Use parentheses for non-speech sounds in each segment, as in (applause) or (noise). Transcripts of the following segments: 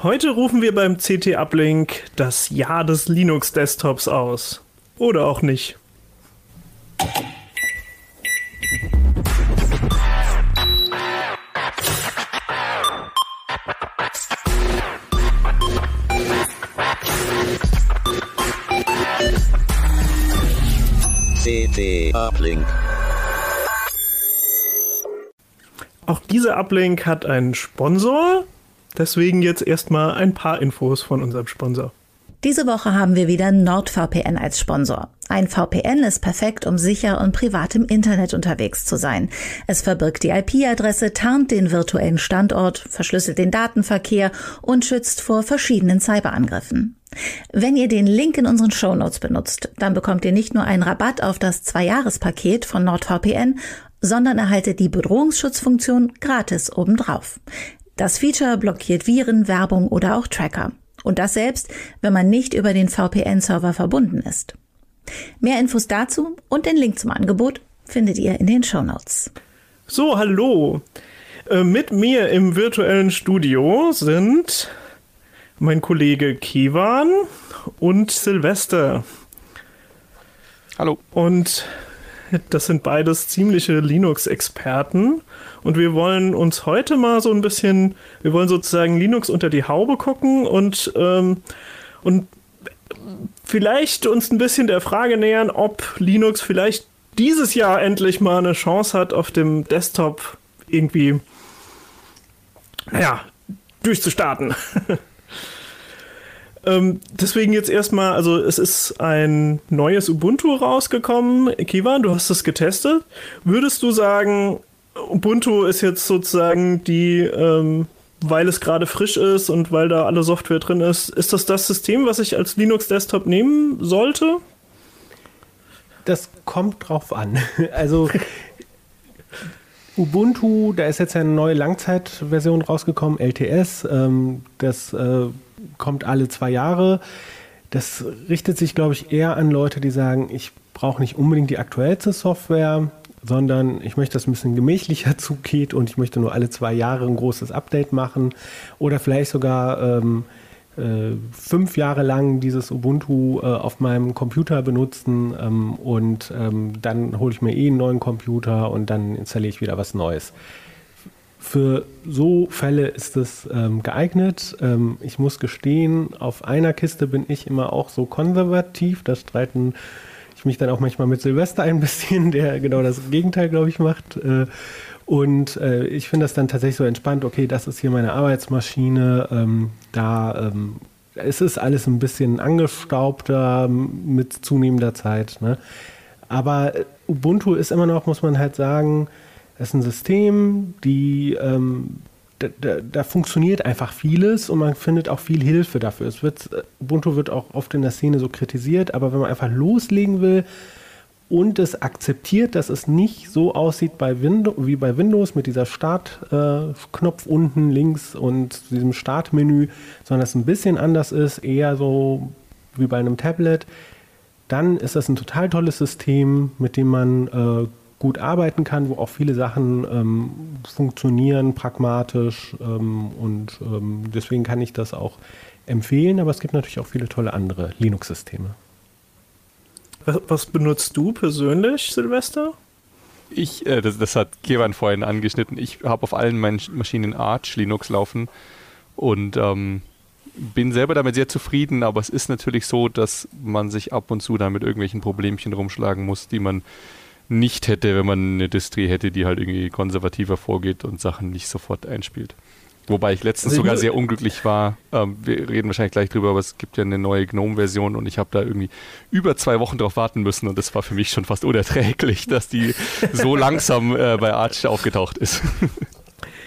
Heute rufen wir beim CT Uplink das Jahr des Linux Desktops aus. Oder auch nicht. CT Uplink. Auch dieser Uplink hat einen Sponsor. Deswegen jetzt erstmal ein paar Infos von unserem Sponsor. Diese Woche haben wir wieder NordVPN als Sponsor. Ein VPN ist perfekt, um sicher und privat im Internet unterwegs zu sein. Es verbirgt die IP-Adresse, tarnt den virtuellen Standort, verschlüsselt den Datenverkehr und schützt vor verschiedenen Cyberangriffen. Wenn ihr den Link in unseren Shownotes benutzt, dann bekommt ihr nicht nur einen Rabatt auf das Zwei-Jahres-Paket von NordVPN, sondern erhaltet die Bedrohungsschutzfunktion gratis obendrauf. Das Feature blockiert Viren, Werbung oder auch Tracker. Und das selbst, wenn man nicht über den VPN-Server verbunden ist. Mehr Infos dazu und den Link zum Angebot findet ihr in den Show Notes. So, hallo. Äh, mit mir im virtuellen Studio sind mein Kollege Kivan und Silvester. Hallo. Und das sind beides ziemliche Linux-Experten. Und wir wollen uns heute mal so ein bisschen, wir wollen sozusagen Linux unter die Haube gucken und, ähm, und vielleicht uns ein bisschen der Frage nähern, ob Linux vielleicht dieses Jahr endlich mal eine Chance hat, auf dem Desktop irgendwie, naja, durchzustarten. (laughs) ähm, deswegen jetzt erstmal, also es ist ein neues Ubuntu rausgekommen. Kivan, du hast es getestet. Würdest du sagen, Ubuntu ist jetzt sozusagen die, ähm, weil es gerade frisch ist und weil da alle Software drin ist, ist das das System, was ich als Linux-Desktop nehmen sollte? Das kommt drauf an. (laughs) Also Ubuntu, da ist jetzt eine neue Langzeitversion rausgekommen, LTS. Ähm, das äh, kommt alle zwei Jahre. Das richtet sich, glaube ich, eher an Leute, die sagen, ich brauche nicht unbedingt die aktuellste Software sondern ich möchte, dass es ein bisschen gemächlicher (laughs) zugeht und ich möchte nur alle zwei Jahre ein großes Update machen oder vielleicht sogar ähm, äh, fünf Jahre lang dieses Ubuntu äh, auf meinem Computer benutzen ähm, und ähm, dann hole ich mir eh einen neuen Computer und dann installiere ich wieder was Neues. Für so Fälle ist es ähm, geeignet. Ähm, ich muss gestehen, auf einer Kiste bin ich immer auch so konservativ. Da streiten ich mich dann auch manchmal mit Silvester ein (laughs) bisschen, der genau das Gegenteil, glaube ich, macht. Äh, und äh, ich finde das dann tatsächlich so entspannt, okay, das ist hier meine Arbeitsmaschine, ähm, da ähm, es ist alles ein bisschen angestaubter mit zunehmender Zeit. Ne? Aber Ubuntu ist immer noch, muss man halt sagen, es ist ein System, die ähm, da, da, da, funktioniert einfach vieles und man findet auch viel Hilfe dafür. Es wird, Ubuntu wird auch oft in der Szene so kritisiert, aber wenn man einfach loslegen will und es akzeptiert, dass es nicht so aussieht bei Windows, wie bei Windows mit dieser Startknopf äh, unten links und diesem Startmenü, sondern es ein bisschen anders ist, eher so wie bei einem Tablet, dann ist das ein total tolles System, mit dem man äh, gut arbeiten kann, wo auch viele Sachen ähm, funktionieren, pragmatisch ähm, und ähm, deswegen kann ich das auch empfehlen, aber es gibt natürlich auch viele tolle andere Linux-Systeme. Was, was, benutzt du persönlich, Silvester? Ich, äh, das, das, hat Kevan vorhin angeschnitten, ich habe auf allen meinen Maschinen Arch Linux laufen und ähm, bin selber damit sehr zufrieden, aber es ist natürlich so, dass man sich ab und zu damit irgendwelchen Problemchen rumschlagen muss, die man nicht hätte, wenn man eine Distri hätte, die halt irgendwie konservativer vorgeht und Sachen nicht sofort einspielt. Wobei ich letztens also sogar sehr unglücklich war. Ähm, wir reden wahrscheinlich gleich drüber, aber es gibt ja eine neue GNOME-Version und ich habe da irgendwie über zwei Wochen drauf warten müssen und das war für mich schon fast unerträglich, dass die so langsam äh, bei Arch aufgetaucht ist. (laughs)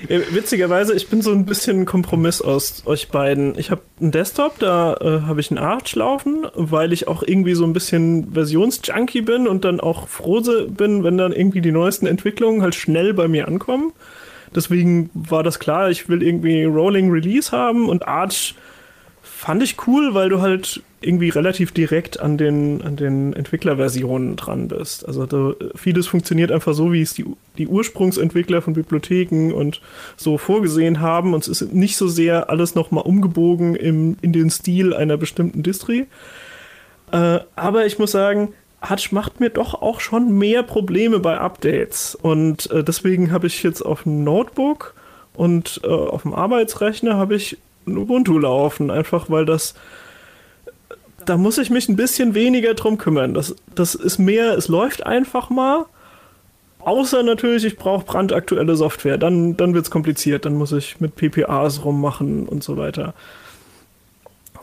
Witzigerweise, ich bin so ein bisschen ein Kompromiss aus euch beiden. Ich habe einen Desktop, da äh, habe ich einen Arch laufen, weil ich auch irgendwie so ein bisschen Versionsjunkie bin und dann auch froh bin, wenn dann irgendwie die neuesten Entwicklungen halt schnell bei mir ankommen. Deswegen war das klar, ich will irgendwie Rolling Release haben und Arch fand ich cool, weil du halt irgendwie relativ direkt an den, an den Entwicklerversionen dran bist. Also da, vieles funktioniert einfach so, wie es die, die Ursprungsentwickler von Bibliotheken und so vorgesehen haben. Und es ist nicht so sehr alles nochmal umgebogen im, in den Stil einer bestimmten Distri. Äh, aber ich muss sagen, Hutch macht mir doch auch schon mehr Probleme bei Updates. Und äh, deswegen habe ich jetzt auf dem Notebook und äh, auf dem Arbeitsrechner habe ich Ubuntu laufen, einfach weil das da muss ich mich ein bisschen weniger drum kümmern. Das, das ist mehr, es läuft einfach mal. Außer natürlich, ich brauche brandaktuelle Software. Dann, dann wird es kompliziert. Dann muss ich mit PPAs rummachen und so weiter.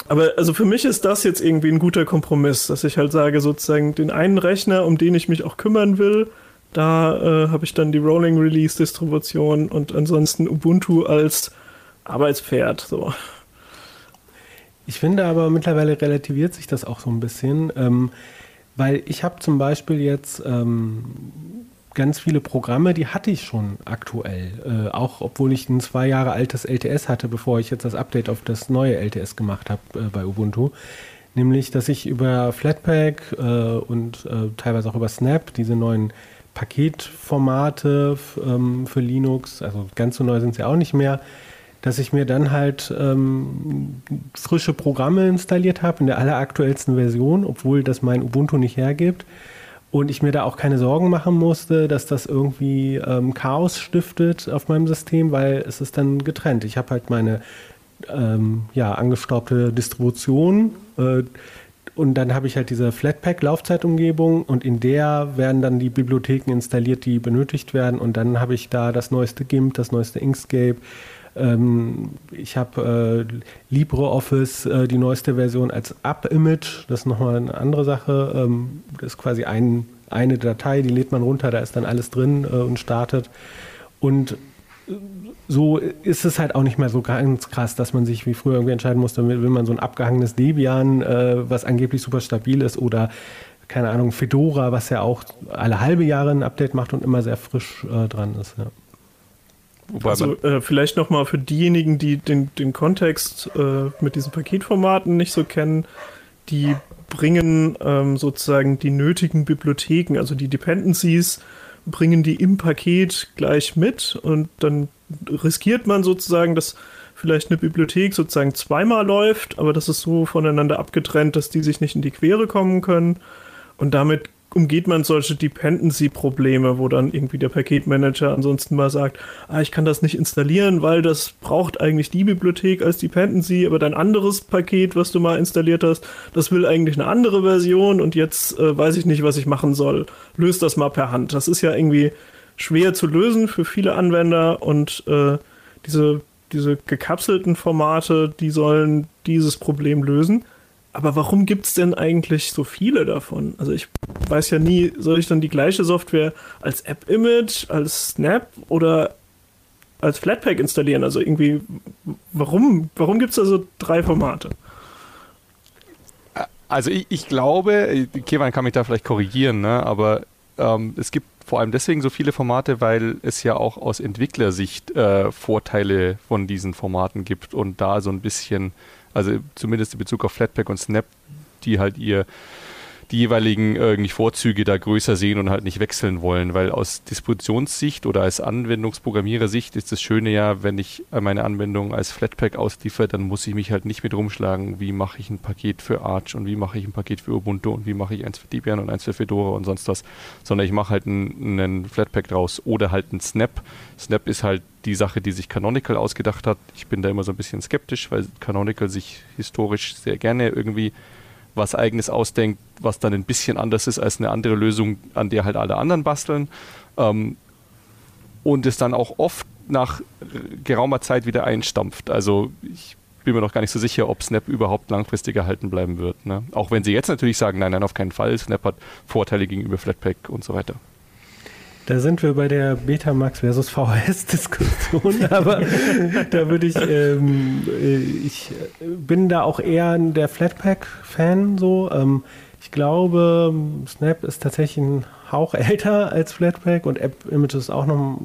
Aber also für mich ist das jetzt irgendwie ein guter Kompromiss, dass ich halt sage, sozusagen den einen Rechner, um den ich mich auch kümmern will, da äh, habe ich dann die Rolling Release Distribution und ansonsten Ubuntu als Arbeitspferd. So. Ich finde aber mittlerweile relativiert sich das auch so ein bisschen, ähm, weil ich habe zum Beispiel jetzt ähm, ganz viele Programme, die hatte ich schon aktuell, äh, auch obwohl ich ein zwei Jahre altes LTS hatte, bevor ich jetzt das Update auf das neue LTS gemacht habe äh, bei Ubuntu. Nämlich, dass ich über Flatpak äh, und äh, teilweise auch über Snap diese neuen Paketformate ähm, für Linux, also ganz so neu sind sie auch nicht mehr, dass ich mir dann halt ähm, frische Programme installiert habe in der alleraktuellsten Version, obwohl das mein Ubuntu nicht hergibt. Und ich mir da auch keine Sorgen machen musste, dass das irgendwie ähm, Chaos stiftet auf meinem System, weil es ist dann getrennt. Ich habe halt meine ähm, ja, angestaubte Distribution äh, und dann habe ich halt diese Flatpak-Laufzeitumgebung und in der werden dann die Bibliotheken installiert, die benötigt werden. Und dann habe ich da das neueste GIMP, das neueste Inkscape, ähm, ich habe äh, LibreOffice, äh, die neueste Version als App-Image. Das ist nochmal eine andere Sache. Ähm, das ist quasi ein, eine Datei, die lädt man runter, da ist dann alles drin äh, und startet. Und so ist es halt auch nicht mehr so ganz krass, dass man sich wie früher irgendwie entscheiden musste, will man so ein abgehangenes Debian, äh, was angeblich super stabil ist, oder keine Ahnung, Fedora, was ja auch alle halbe Jahre ein Update macht und immer sehr frisch äh, dran ist. Ja. Wobei also äh, vielleicht nochmal für diejenigen, die den, den Kontext äh, mit diesen Paketformaten nicht so kennen, die bringen ähm, sozusagen die nötigen Bibliotheken, also die Dependencies, bringen die im Paket gleich mit und dann riskiert man sozusagen, dass vielleicht eine Bibliothek sozusagen zweimal läuft, aber das ist so voneinander abgetrennt, dass die sich nicht in die Quere kommen können. Und damit umgeht man solche Dependency-Probleme, wo dann irgendwie der Paketmanager ansonsten mal sagt, ah, ich kann das nicht installieren, weil das braucht eigentlich die Bibliothek als Dependency, aber dein anderes Paket, was du mal installiert hast, das will eigentlich eine andere Version und jetzt äh, weiß ich nicht, was ich machen soll. Löst das mal per Hand. Das ist ja irgendwie schwer zu lösen für viele Anwender und äh, diese, diese gekapselten Formate, die sollen dieses Problem lösen. Aber warum gibt es denn eigentlich so viele davon? Also ich weiß ja nie, soll ich dann die gleiche Software als App-Image, als Snap oder als Flatpak installieren? Also irgendwie, warum, warum gibt es da so drei Formate? Also ich, ich glaube, Kevan kann mich da vielleicht korrigieren, ne? aber ähm, es gibt vor allem deswegen so viele Formate, weil es ja auch aus Entwicklersicht äh, Vorteile von diesen Formaten gibt und da so ein bisschen also zumindest in Bezug auf Flatpak und Snap, die halt ihr die jeweiligen irgendwie Vorzüge da größer sehen und halt nicht wechseln wollen, weil aus Dispositionssicht oder als Anwendungsprogrammierersicht ist das Schöne ja, wenn ich meine Anwendung als Flatpak ausliefere, dann muss ich mich halt nicht mit rumschlagen, wie mache ich ein Paket für Arch und wie mache ich ein Paket für Ubuntu und wie mache ich eins für Debian und eins für Fedora und sonst was, sondern ich mache halt einen, einen Flatpak draus oder halt einen Snap. Snap ist halt die Sache, die sich Canonical ausgedacht hat. Ich bin da immer so ein bisschen skeptisch, weil Canonical sich historisch sehr gerne irgendwie was eigenes ausdenkt, was dann ein bisschen anders ist als eine andere Lösung, an der halt alle anderen basteln. Ähm, und es dann auch oft nach geraumer Zeit wieder einstampft. Also ich bin mir noch gar nicht so sicher, ob Snap überhaupt langfristig erhalten bleiben wird. Ne? Auch wenn sie jetzt natürlich sagen, nein, nein, auf keinen Fall. Snap hat Vorteile gegenüber Flatpak und so weiter. Da sind wir bei der Betamax versus VHS-Diskussion, (laughs) aber da würde ich, ähm, äh, ich bin da auch eher der Flatpak-Fan so. Ähm, ich glaube, Snap ist tatsächlich ein Hauch (laughs) älter als Flatpak und App Image ist auch noch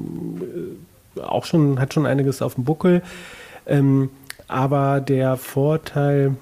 äh, auch schon, hat schon einiges auf dem Buckel. Ähm, aber der Vorteil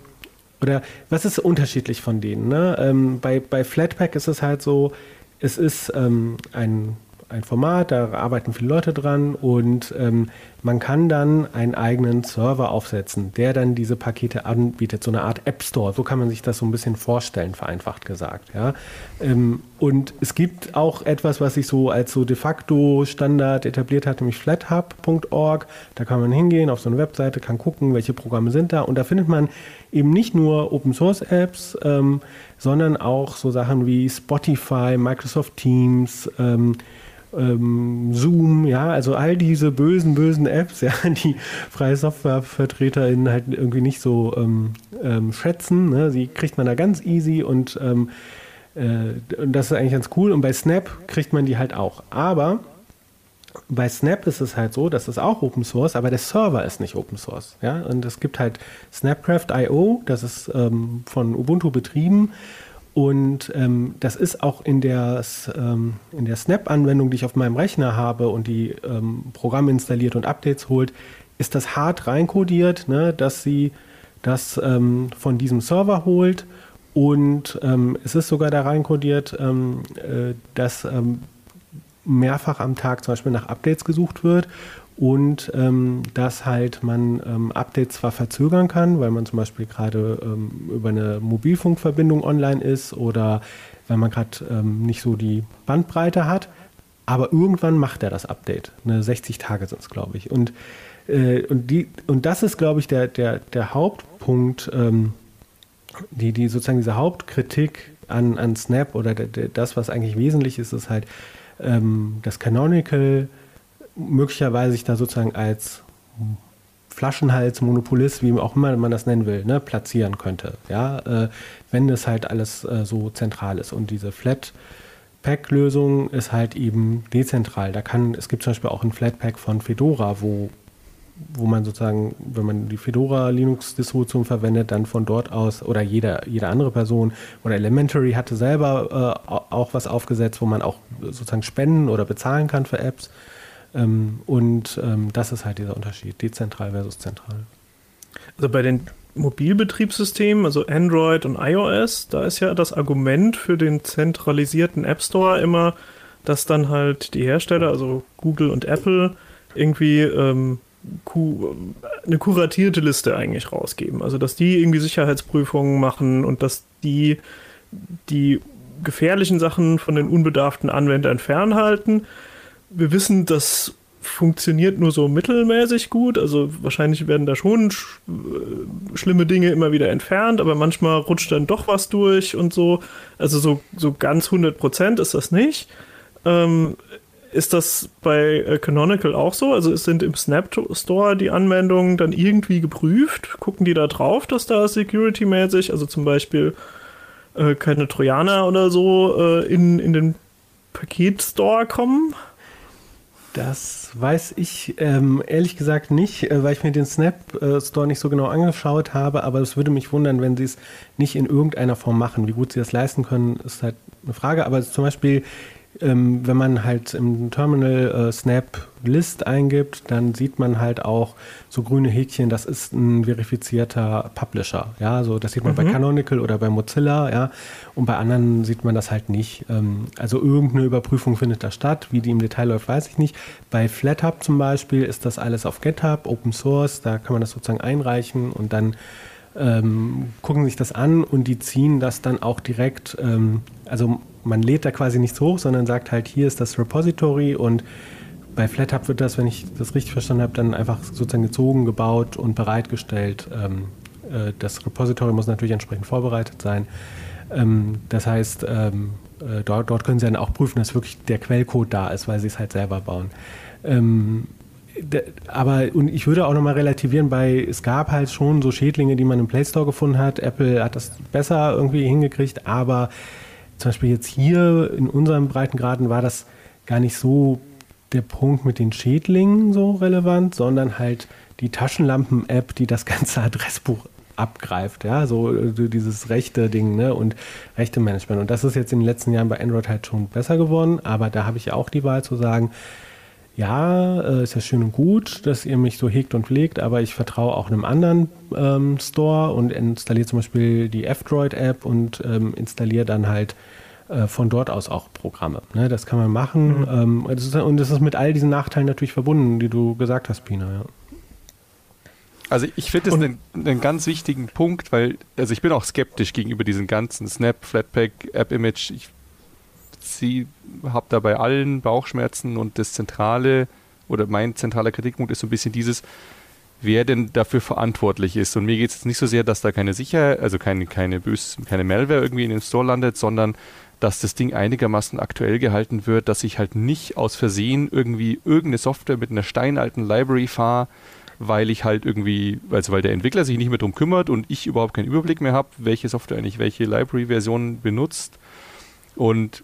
oder was ist unterschiedlich von denen? Ne? Ähm, bei, bei Flatpak ist es halt so, es ist ähm, ein ein Format, da arbeiten viele Leute dran und ähm, man kann dann einen eigenen Server aufsetzen, der dann diese Pakete anbietet, so eine Art App Store. So kann man sich das so ein bisschen vorstellen, vereinfacht gesagt. Ja? Ähm, und es gibt auch etwas, was sich so als so de facto Standard etabliert hat, nämlich flathub.org. Da kann man hingehen auf so eine Webseite, kann gucken, welche Programme sind da und da findet man eben nicht nur Open Source Apps, ähm, sondern auch so Sachen wie Spotify, Microsoft Teams, ähm, ähm, Zoom, ja, also all diese bösen, bösen Apps, (laughs) ja, die freie SoftwarevertreterInnen halt irgendwie nicht so ähm, ähm, schätzen. Ne? Die kriegt man da ganz easy und, ähm, äh, das ist eigentlich ganz cool. Und bei Snap kriegt man die halt auch. Aber bei Snap ist es halt so, das ist auch Open Source, aber der Server ist nicht Open Source. Ja? Und es gibt halt Snapcraft.io, das ist ähm, von Ubuntu betrieben und ähm, das ist auch in der, ähm, der Snap-Anwendung, die ich auf meinem Rechner habe und die ähm, Programme installiert und Updates holt, ist das hart reinkodiert, ne, dass sie das ähm, von diesem Server holt. Und ähm, es ist sogar da reinkodiert, ähm, äh, dass mehrfach am Tag zum Beispiel nach Updates gesucht wird und ähm, dass halt man ähm, Updates zwar verzögern kann, weil man zum Beispiel gerade ähm, über eine Mobilfunkverbindung online ist oder weil man gerade ähm, nicht so die Bandbreite hat, aber irgendwann macht er das Update. Ne, 60 Tage sind es, glaube ich. Und, äh, und, die, und das ist, glaube ich, der, der, der Hauptpunkt, ähm, die, die sozusagen diese Hauptkritik an, an Snap oder der, der, das, was eigentlich wesentlich ist, ist halt ähm, das Canonical möglicherweise sich da sozusagen als Flaschenhals, Monopolist, wie auch immer man das nennen will, ne, platzieren könnte. Ja, äh, wenn das halt alles äh, so zentral ist. Und diese Flatpak-Lösung ist halt eben dezentral. Da kann, es gibt zum Beispiel auch ein Flatpak von Fedora, wo, wo man sozusagen, wenn man die Fedora Linux-Distribution verwendet, dann von dort aus oder jeder, jede andere Person oder Elementary hatte selber äh, auch was aufgesetzt, wo man auch sozusagen spenden oder bezahlen kann für Apps. Ähm, und ähm, das ist halt dieser Unterschied, dezentral versus zentral. Also bei den Mobilbetriebssystemen, also Android und iOS, da ist ja das Argument für den zentralisierten App Store immer, dass dann halt die Hersteller, also Google und Apple, irgendwie ähm, eine kuratierte Liste eigentlich rausgeben. Also dass die irgendwie Sicherheitsprüfungen machen und dass die die gefährlichen Sachen von den unbedarften Anwendern fernhalten wir wissen, das funktioniert nur so mittelmäßig gut. Also wahrscheinlich werden da schon sch äh, schlimme Dinge immer wieder entfernt, aber manchmal rutscht dann doch was durch und so. Also so, so ganz 100 Prozent ist das nicht. Ähm, ist das bei äh, Canonical auch so? Also sind im Snap Store die Anwendungen dann irgendwie geprüft? Gucken die da drauf, dass da security-mäßig, also zum Beispiel äh, keine Trojaner oder so äh, in, in den Paketstore kommen? Das weiß ich ähm, ehrlich gesagt nicht, äh, weil ich mir den Snap äh, Store nicht so genau angeschaut habe, aber es würde mich wundern, wenn sie es nicht in irgendeiner Form machen. Wie gut sie das leisten können, ist halt eine Frage. Aber zum Beispiel ähm, wenn man halt im Terminal äh, Snap List eingibt, dann sieht man halt auch so grüne Häkchen, das ist ein verifizierter Publisher. Ja, so das sieht man mhm. bei Canonical oder bei Mozilla, ja, und bei anderen sieht man das halt nicht. Ähm, also irgendeine Überprüfung findet da statt, wie die im Detail läuft, weiß ich nicht. Bei FlatHub zum Beispiel ist das alles auf GitHub, Open Source, da kann man das sozusagen einreichen und dann ähm, gucken sich das an und die ziehen das dann auch direkt, ähm, also man lädt da quasi nichts hoch, sondern sagt halt, hier ist das Repository und bei FlatHub wird das, wenn ich das richtig verstanden habe, dann einfach sozusagen gezogen, gebaut und bereitgestellt. Ähm, äh, das Repository muss natürlich entsprechend vorbereitet sein. Ähm, das heißt, ähm, äh, dort, dort, können Sie dann auch prüfen, dass wirklich der Quellcode da ist, weil Sie es halt selber bauen. Aber und ich würde auch nochmal relativieren, bei es gab halt schon so Schädlinge, die man im Play Store gefunden hat. Apple hat das besser irgendwie hingekriegt, aber zum Beispiel jetzt hier in unserem Breitengraden war das gar nicht so der Punkt mit den Schädlingen so relevant, sondern halt die Taschenlampen-App, die das (laughs) ganze Adressbuch abgreift, ja, so äh, dieses rechte Ding, ne, und rechte Management. Und das ist jetzt in den letzten Jahren bei Android halt schon besser geworden, aber da habe ich auch die Wahl zu sagen, ja, äh, ist ja schön und gut, dass ihr mich so hegt und pflegt, aber ich vertraue auch einem anderen ähm, Store und installiere zum Beispiel die F-Droid-App und ähm, installiere dann halt äh, von dort aus auch Programme. Ne, das kann man machen. Mhm. Ähm, das ist, und das ist mit all diesen Nachteilen natürlich verbunden, die du gesagt hast, Pina. Ja. Also ich finde das einen, einen, ganz wichtigen Punkt, weil, also ich bin auch skeptisch gegenüber diesen ganzen Snap, Flatpak, App-Image. Ich habe da bei allen Bauchschmerzen und das zentrale oder mein zentraler Kritikpunkt ist so ein bisschen dieses, wer denn dafür verantwortlich ist. Und mir geht es jetzt nicht so sehr, dass da keine Sicherheit, also keine, keine bös, keine Malware irgendwie in den Store landet, sondern dass das Ding einigermaßen aktuell gehalten wird, dass ich halt nicht aus Versehen irgendwie irgendeine Software mit einer steinalten Library fahre, weil ich halt irgendwie, also weil der Entwickler sich nicht mehr darum kümmert und ich überhaupt keinen Überblick mehr habe, welche Software eigentlich welche Library-Version benutzt. Und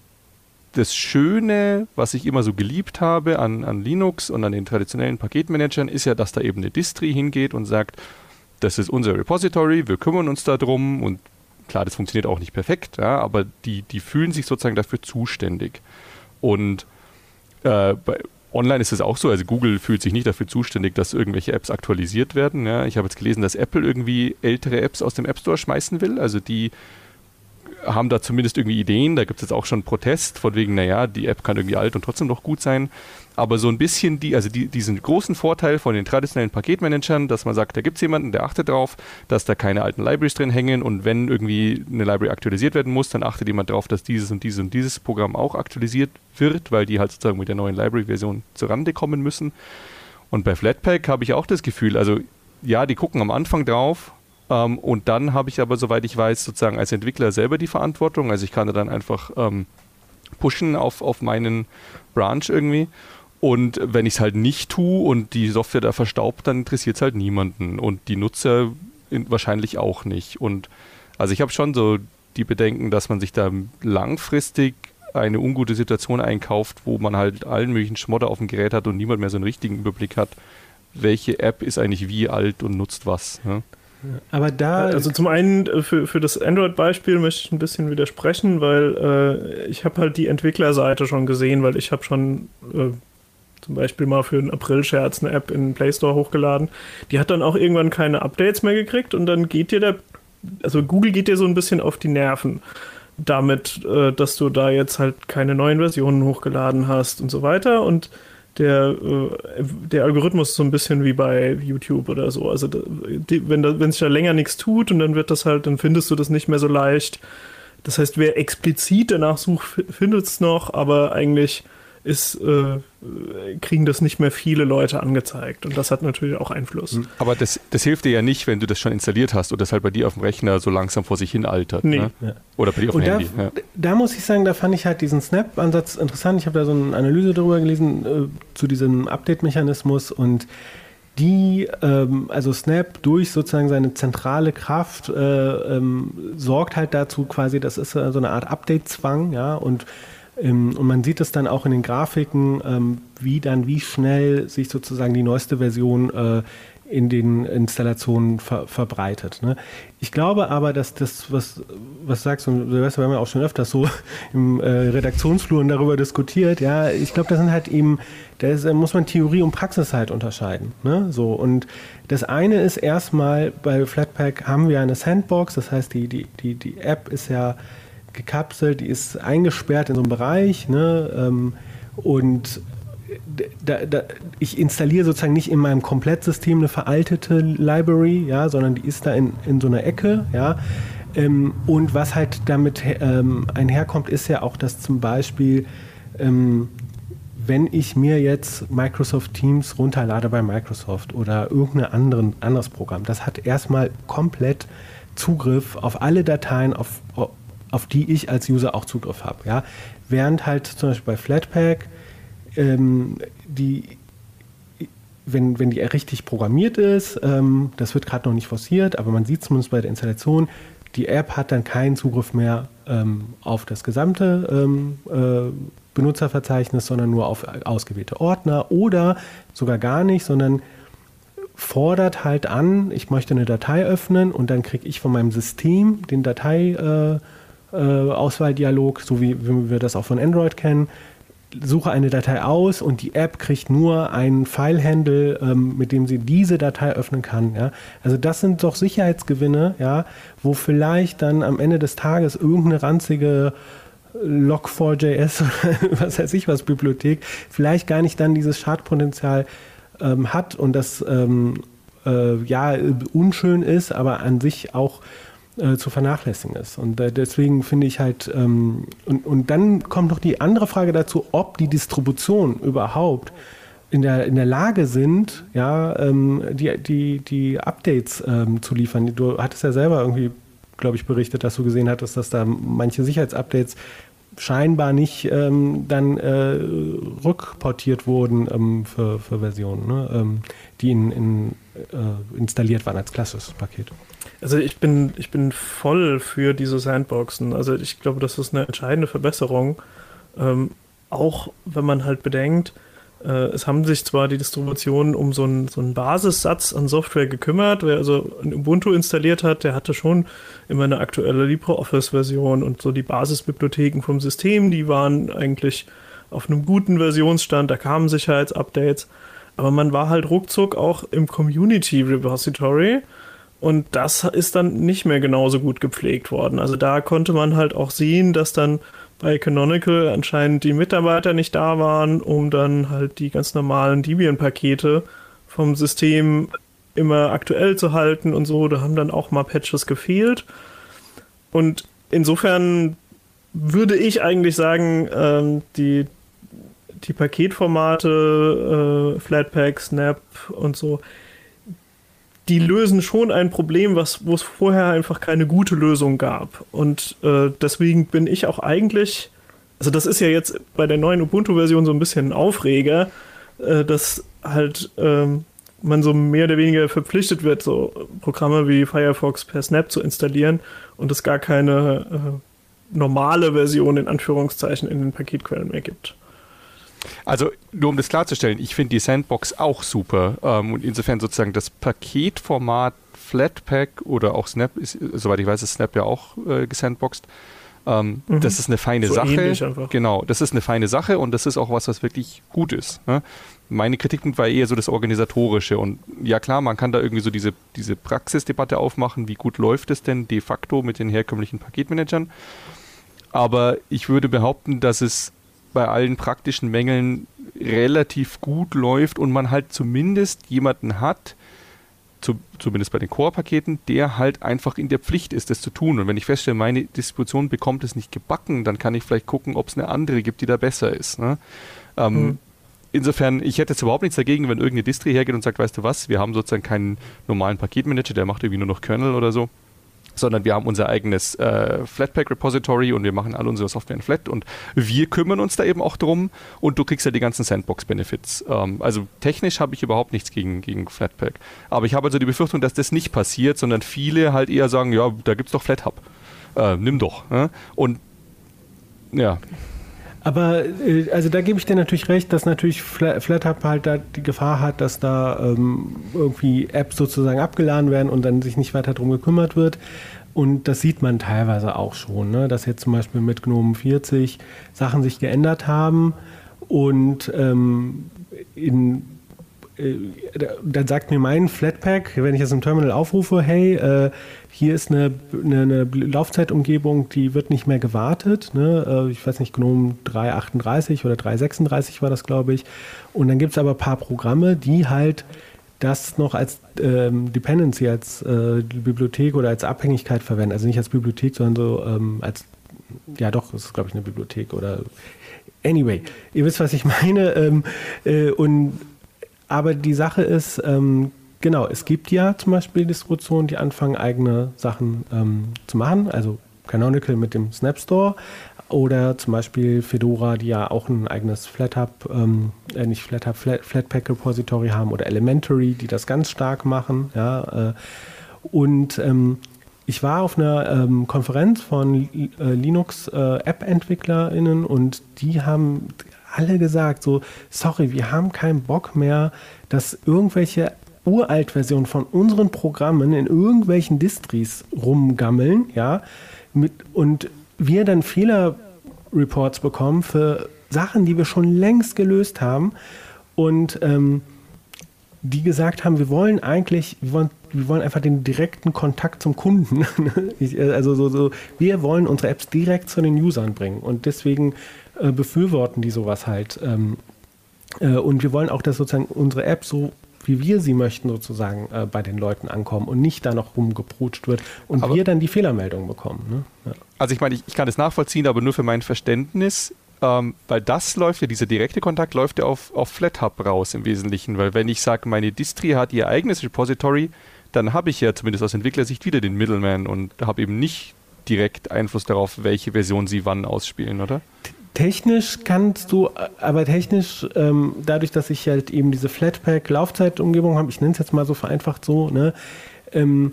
das Schöne, was ich immer so geliebt habe an, an Linux und an den traditionellen Paketmanagern, ist ja, dass da eben eine Distri hingeht und sagt, das ist unser Repository, wir kümmern uns darum und klar, das funktioniert auch nicht perfekt, ja, aber die, die fühlen sich sozusagen dafür zuständig. Und äh, bei, Online ist es auch so, also Google fühlt sich nicht dafür zuständig, dass irgendwelche Apps aktualisiert werden. Ja. Ich habe jetzt gelesen, dass Apple irgendwie ältere Apps aus dem App Store schmeißen will. Also die haben da zumindest irgendwie Ideen. Da gibt es jetzt auch schon Protest, von wegen, naja, die App kann irgendwie alt und trotzdem noch gut sein aber so ein bisschen die, also die, diesen großen Vorteil von den traditionellen Paketmanagern, dass man sagt, da gibt es jemanden, der achtet darauf, dass da keine alten Libraries drin hängen und wenn irgendwie eine Library aktualisiert werden muss, dann achtet jemand darauf, dass dieses und dieses und dieses Programm auch aktualisiert wird, weil die halt sozusagen mit der neuen Library-Version zurande kommen müssen. Und bei Flatpak habe ich auch das Gefühl, also ja, die gucken am Anfang drauf, ähm, und dann habe ich aber, soweit ich weiß, sozusagen als Entwickler selber die Verantwortung. Also ich kann da dann einfach ähm, pushen auf, auf meinen Branch irgendwie. Und wenn ich es halt nicht tue und die Software da verstaubt, dann interessiert es halt niemanden und die Nutzer wahrscheinlich auch nicht. Und also ich habe schon so die Bedenken, dass man sich da langfristig eine ungute Situation einkauft, wo man halt allen möglichen Schmodder auf dem Gerät hat und niemand mehr so einen richtigen Überblick hat, welche App ist eigentlich wie alt und nutzt was. Ne? Aber da. Also zum einen äh, für, für das Android-Beispiel möchte ich ein bisschen widersprechen, weil äh, ich habe halt die Entwicklerseite schon gesehen, weil ich habe schon äh, zum Beispiel mal für einen April-Scherz eine App in den Play Store hochgeladen. Die hat dann auch irgendwann keine Updates mehr gekriegt und dann geht dir der, also Google geht dir so ein bisschen auf die Nerven damit, äh, dass du da jetzt halt keine neuen Versionen hochgeladen hast und so weiter und der, äh, der Algorithmus so ein bisschen wie bei YouTube oder so. Also die, wenn, da, wenn sich da länger nichts tut und dann wird das halt, dann findest du das nicht mehr so leicht. Das heißt, wer explizit danach sucht, findet es noch, aber eigentlich ist, äh, kriegen das nicht mehr viele Leute angezeigt. Und das hat natürlich auch Einfluss. Hm. Aber das, das hilft dir ja nicht, wenn du das schon installiert hast und das halt bei dir auf dem Rechner so langsam vor sich hin altert. Nee. Ne? Ja. Oder bei dir auf dem Handy. Da, ja. da, muss ich sagen, da fand ich halt diesen Snap-Ansatz interessant. Ich habe da so eine Analyse darüber gelesen, äh, zu diesem Update-Mechanismus und die, ähm, also Snap durch sozusagen seine zentrale Kraft äh, ähm, sorgt halt dazu quasi, das ist äh, so eine Art Update-Zwang, ja, und und man sieht es dann auch in den Grafiken, ähm, wie dann, wie schnell sich sozusagen die neueste Version äh, in den Installationen ver verbreitet. Ne? Ich glaube aber, dass das, was, was sagst, und Silvester, wir haben ja auch schon öfters so (laughs) im äh, Redaktionsfluren darüber diskutiert, ja, ich glaube, das sind halt eben, da ist, muss man Theorie und Praxis halt unterscheiden. Ne? So, und das eine ist erstmal, bei Flatpak haben wir eine Sandbox, das heißt, die, die, die, die App ist ja gekapselt, die ist eingesperrt in so einem Bereich. Ne? Ähm, und da, da, ich installiere sozusagen nicht in meinem Komplettsystem eine veraltete Library, ja, sondern die ist da in, in so einer Ecke, ja. Ähm, und was halt damit ähm, einherkommt, ist ja auch, dass zum Beispiel, ähm, wenn ich mir jetzt Microsoft Teams runterlade bei Microsoft oder irgendein anderen, anderes Programm, das hat erstmal komplett Zugriff auf alle Dateien, auf, auf die ich als User auch Zugriff habe. Ja? Während halt zum Beispiel bei Flatpak ähm, die wenn, wenn die richtig programmiert ist, ähm, das wird gerade noch nicht forciert, aber man sieht zumindest bei der Installation, die App hat dann keinen Zugriff mehr ähm, auf das gesamte ähm, äh, Benutzerverzeichnis, sondern nur auf ausgewählte Ordner oder sogar gar nicht, sondern fordert halt an, ich möchte eine Datei öffnen und dann kriege ich von meinem System den Datei, äh, äh, Auswahldialog, so wie, wir das auch von Android kennen, suche eine Datei aus und die App kriegt nur einen File-Handle, ähm, mit dem sie diese Datei öffnen kann. Ja? Also das sind doch Sicherheitsgewinne, ja, wo vielleicht dann am Ende des Tages irgendeine ranzige Log4j.s (laughs) oder was weiß ich was Bibliothek vielleicht gar nicht dann dieses Schadpotenzial ähm, hat und das ähm, äh, ja unschön ist, aber an sich auch äh, zu vernachlässigen ist. Und äh, deswegen finde ich halt, ähm, und, und dann kommt noch die andere Frage dazu, ob die Distribution überhaupt in der, in der Lage sind, ja, ähm, die, die, die Updates ähm, zu liefern. Du hattest ja selber irgendwie, glaube ich, berichtet, dass du gesehen hattest, dass da manche Sicherheitsupdates scheinbar nicht ähm, dann äh, rückportiert wurden ähm, für, für Versionen, ne? ähm, die in, in, äh, installiert waren als klassisches Paket. Also ich bin, ich bin voll für diese Sandboxen. Also ich glaube, das ist eine entscheidende Verbesserung. Ähm, auch wenn man halt bedenkt, äh, es haben sich zwar die Distributionen um so einen, so einen Basissatz an Software gekümmert. Wer also ein Ubuntu installiert hat, der hatte schon immer eine aktuelle LibreOffice-Version und so die Basisbibliotheken vom System, die waren eigentlich auf einem guten Versionsstand, da kamen Sicherheitsupdates. Aber man war halt ruckzuck auch im Community Repository und das ist dann nicht mehr genauso gut gepflegt worden. Also da konnte man halt auch sehen, dass dann bei Canonical anscheinend die Mitarbeiter nicht da waren, um dann halt die ganz normalen Debian-Pakete vom System immer aktuell zu halten und so. Da haben dann auch mal Patches gefehlt. Und insofern würde ich eigentlich sagen, ähm, die, die Paketformate, äh, Flatpak, Snap und so, die lösen schon ein Problem, was, wo es vorher einfach keine gute Lösung gab. Und äh, deswegen bin ich auch eigentlich, also das ist ja jetzt bei der neuen Ubuntu-Version so ein bisschen ein Aufreger, äh, dass halt ähm, man so mehr oder weniger verpflichtet wird, so Programme wie Firefox per Snap zu installieren und es gar keine äh, normale Version in Anführungszeichen in den Paketquellen mehr gibt. Also nur um das klarzustellen, ich finde die Sandbox auch super ähm, und insofern sozusagen das Paketformat Flatpak oder auch Snap, ist, soweit ich weiß, ist Snap ja auch äh, gesandboxed. Ähm, mhm. Das ist eine feine so Sache. Genau, das ist eine feine Sache und das ist auch was, was wirklich gut ist. Ne? Meine Kritikpunkt war eher so das Organisatorische und ja klar, man kann da irgendwie so diese, diese Praxisdebatte aufmachen, wie gut läuft es denn de facto mit den herkömmlichen Paketmanagern. Aber ich würde behaupten, dass es bei allen praktischen Mängeln relativ gut läuft und man halt zumindest jemanden hat, zu, zumindest bei den Core-Paketen, der halt einfach in der Pflicht ist, das zu tun. Und wenn ich feststelle, meine Distribution bekommt es nicht gebacken, dann kann ich vielleicht gucken, ob es eine andere gibt, die da besser ist. Ne? Ähm, mhm. Insofern, ich hätte jetzt überhaupt nichts dagegen, wenn irgendeine Distri hergeht und sagt, weißt du was, wir haben sozusagen keinen normalen Paketmanager, der macht irgendwie nur noch Kernel oder so sondern wir haben unser eigenes äh, Flatpak-Repository und wir machen all unsere Software in Flat und wir kümmern uns da eben auch drum und du kriegst ja die ganzen Sandbox-Benefits. Ähm, also technisch habe ich überhaupt nichts gegen, gegen Flatpak. Aber ich habe also die Befürchtung, dass das nicht passiert, sondern viele halt eher sagen, ja, da gibt es doch FlatHub. Äh, nimm doch. Ne? Und ja. Aber äh, also da gebe ich dir natürlich recht, dass natürlich FlatHub halt da die Gefahr hat, dass da ähm, irgendwie Apps sozusagen abgeladen werden und dann sich nicht weiter darum gekümmert wird. Und das sieht man teilweise auch schon, ne? dass jetzt zum Beispiel mit GNOME 40 Sachen sich geändert haben und ähm, in äh, dann sagt mir mein Flatpak, wenn ich es im Terminal aufrufe, hey, äh, hier ist eine, eine, eine, Laufzeitumgebung, die wird nicht mehr gewartet. Ne? Äh, ich weiß nicht, GNOME 338 oder 336 war das, glaube ich. Und dann gibt es aber ein paar Programme, die halt das noch als ähm, Dependency, als äh, Bibliothek oder als Abhängigkeit verwenden. Also nicht als Bibliothek, sondern so ähm, als, ja doch, es ist glaube ich eine Bibliothek oder anyway, ihr wisst, was ich (laughs) meine. Ähm, äh, und aber die Sache ist, ähm, genau, es gibt ja zum Beispiel Distributionen, die anfangen, eigene Sachen ähm, zu machen. Also Canonical mit dem Snap Store oder zum Beispiel Fedora, die ja auch ein eigenes FlatHub, ähm, äh, nicht FlatHub, Flat, Flatpak Repository haben oder Elementary, die das ganz stark machen. Ja, äh, und ähm, ich war auf einer ähm, Konferenz von äh, Linux äh, und die haben alle gesagt, so, sorry, wir haben keinen Bock mehr, dass irgendwelche Uralt-Versionen von unseren Programmen in irgendwelchen Distris rumgammeln, ja, mit, und wir dann Fehler-Reports bekommen für Sachen, die wir schon längst gelöst haben und ähm, die gesagt haben, wir wollen eigentlich, wir wollen, wir wollen einfach den direkten Kontakt zum Kunden. (laughs) ich, äh, also so, so, wir wollen unsere Apps direkt zu den Usern bringen und deswegen äh, befürworten die sowas halt. Ähm, äh, und wir wollen auch, dass sozusagen unsere App so wie wir sie möchten, sozusagen äh, bei den Leuten ankommen und nicht da noch rumgeprutscht wird und aber wir dann die Fehlermeldung bekommen. Ne? Ja. Also ich meine, ich, ich kann das nachvollziehen, aber nur für mein Verständnis. Ähm, weil das läuft ja, dieser direkte Kontakt läuft ja auf, auf FlatHub raus im Wesentlichen, weil wenn ich sage, meine Distri hat ihr eigenes Repository, dann habe ich ja zumindest aus Entwicklersicht wieder den Middleman und habe eben nicht direkt Einfluss darauf, welche Version sie wann ausspielen, oder? Technisch kannst du, aber technisch, ähm, dadurch, dass ich halt eben diese Flatpak-Laufzeitumgebung habe, ich nenne es jetzt mal so vereinfacht so, ne, ähm,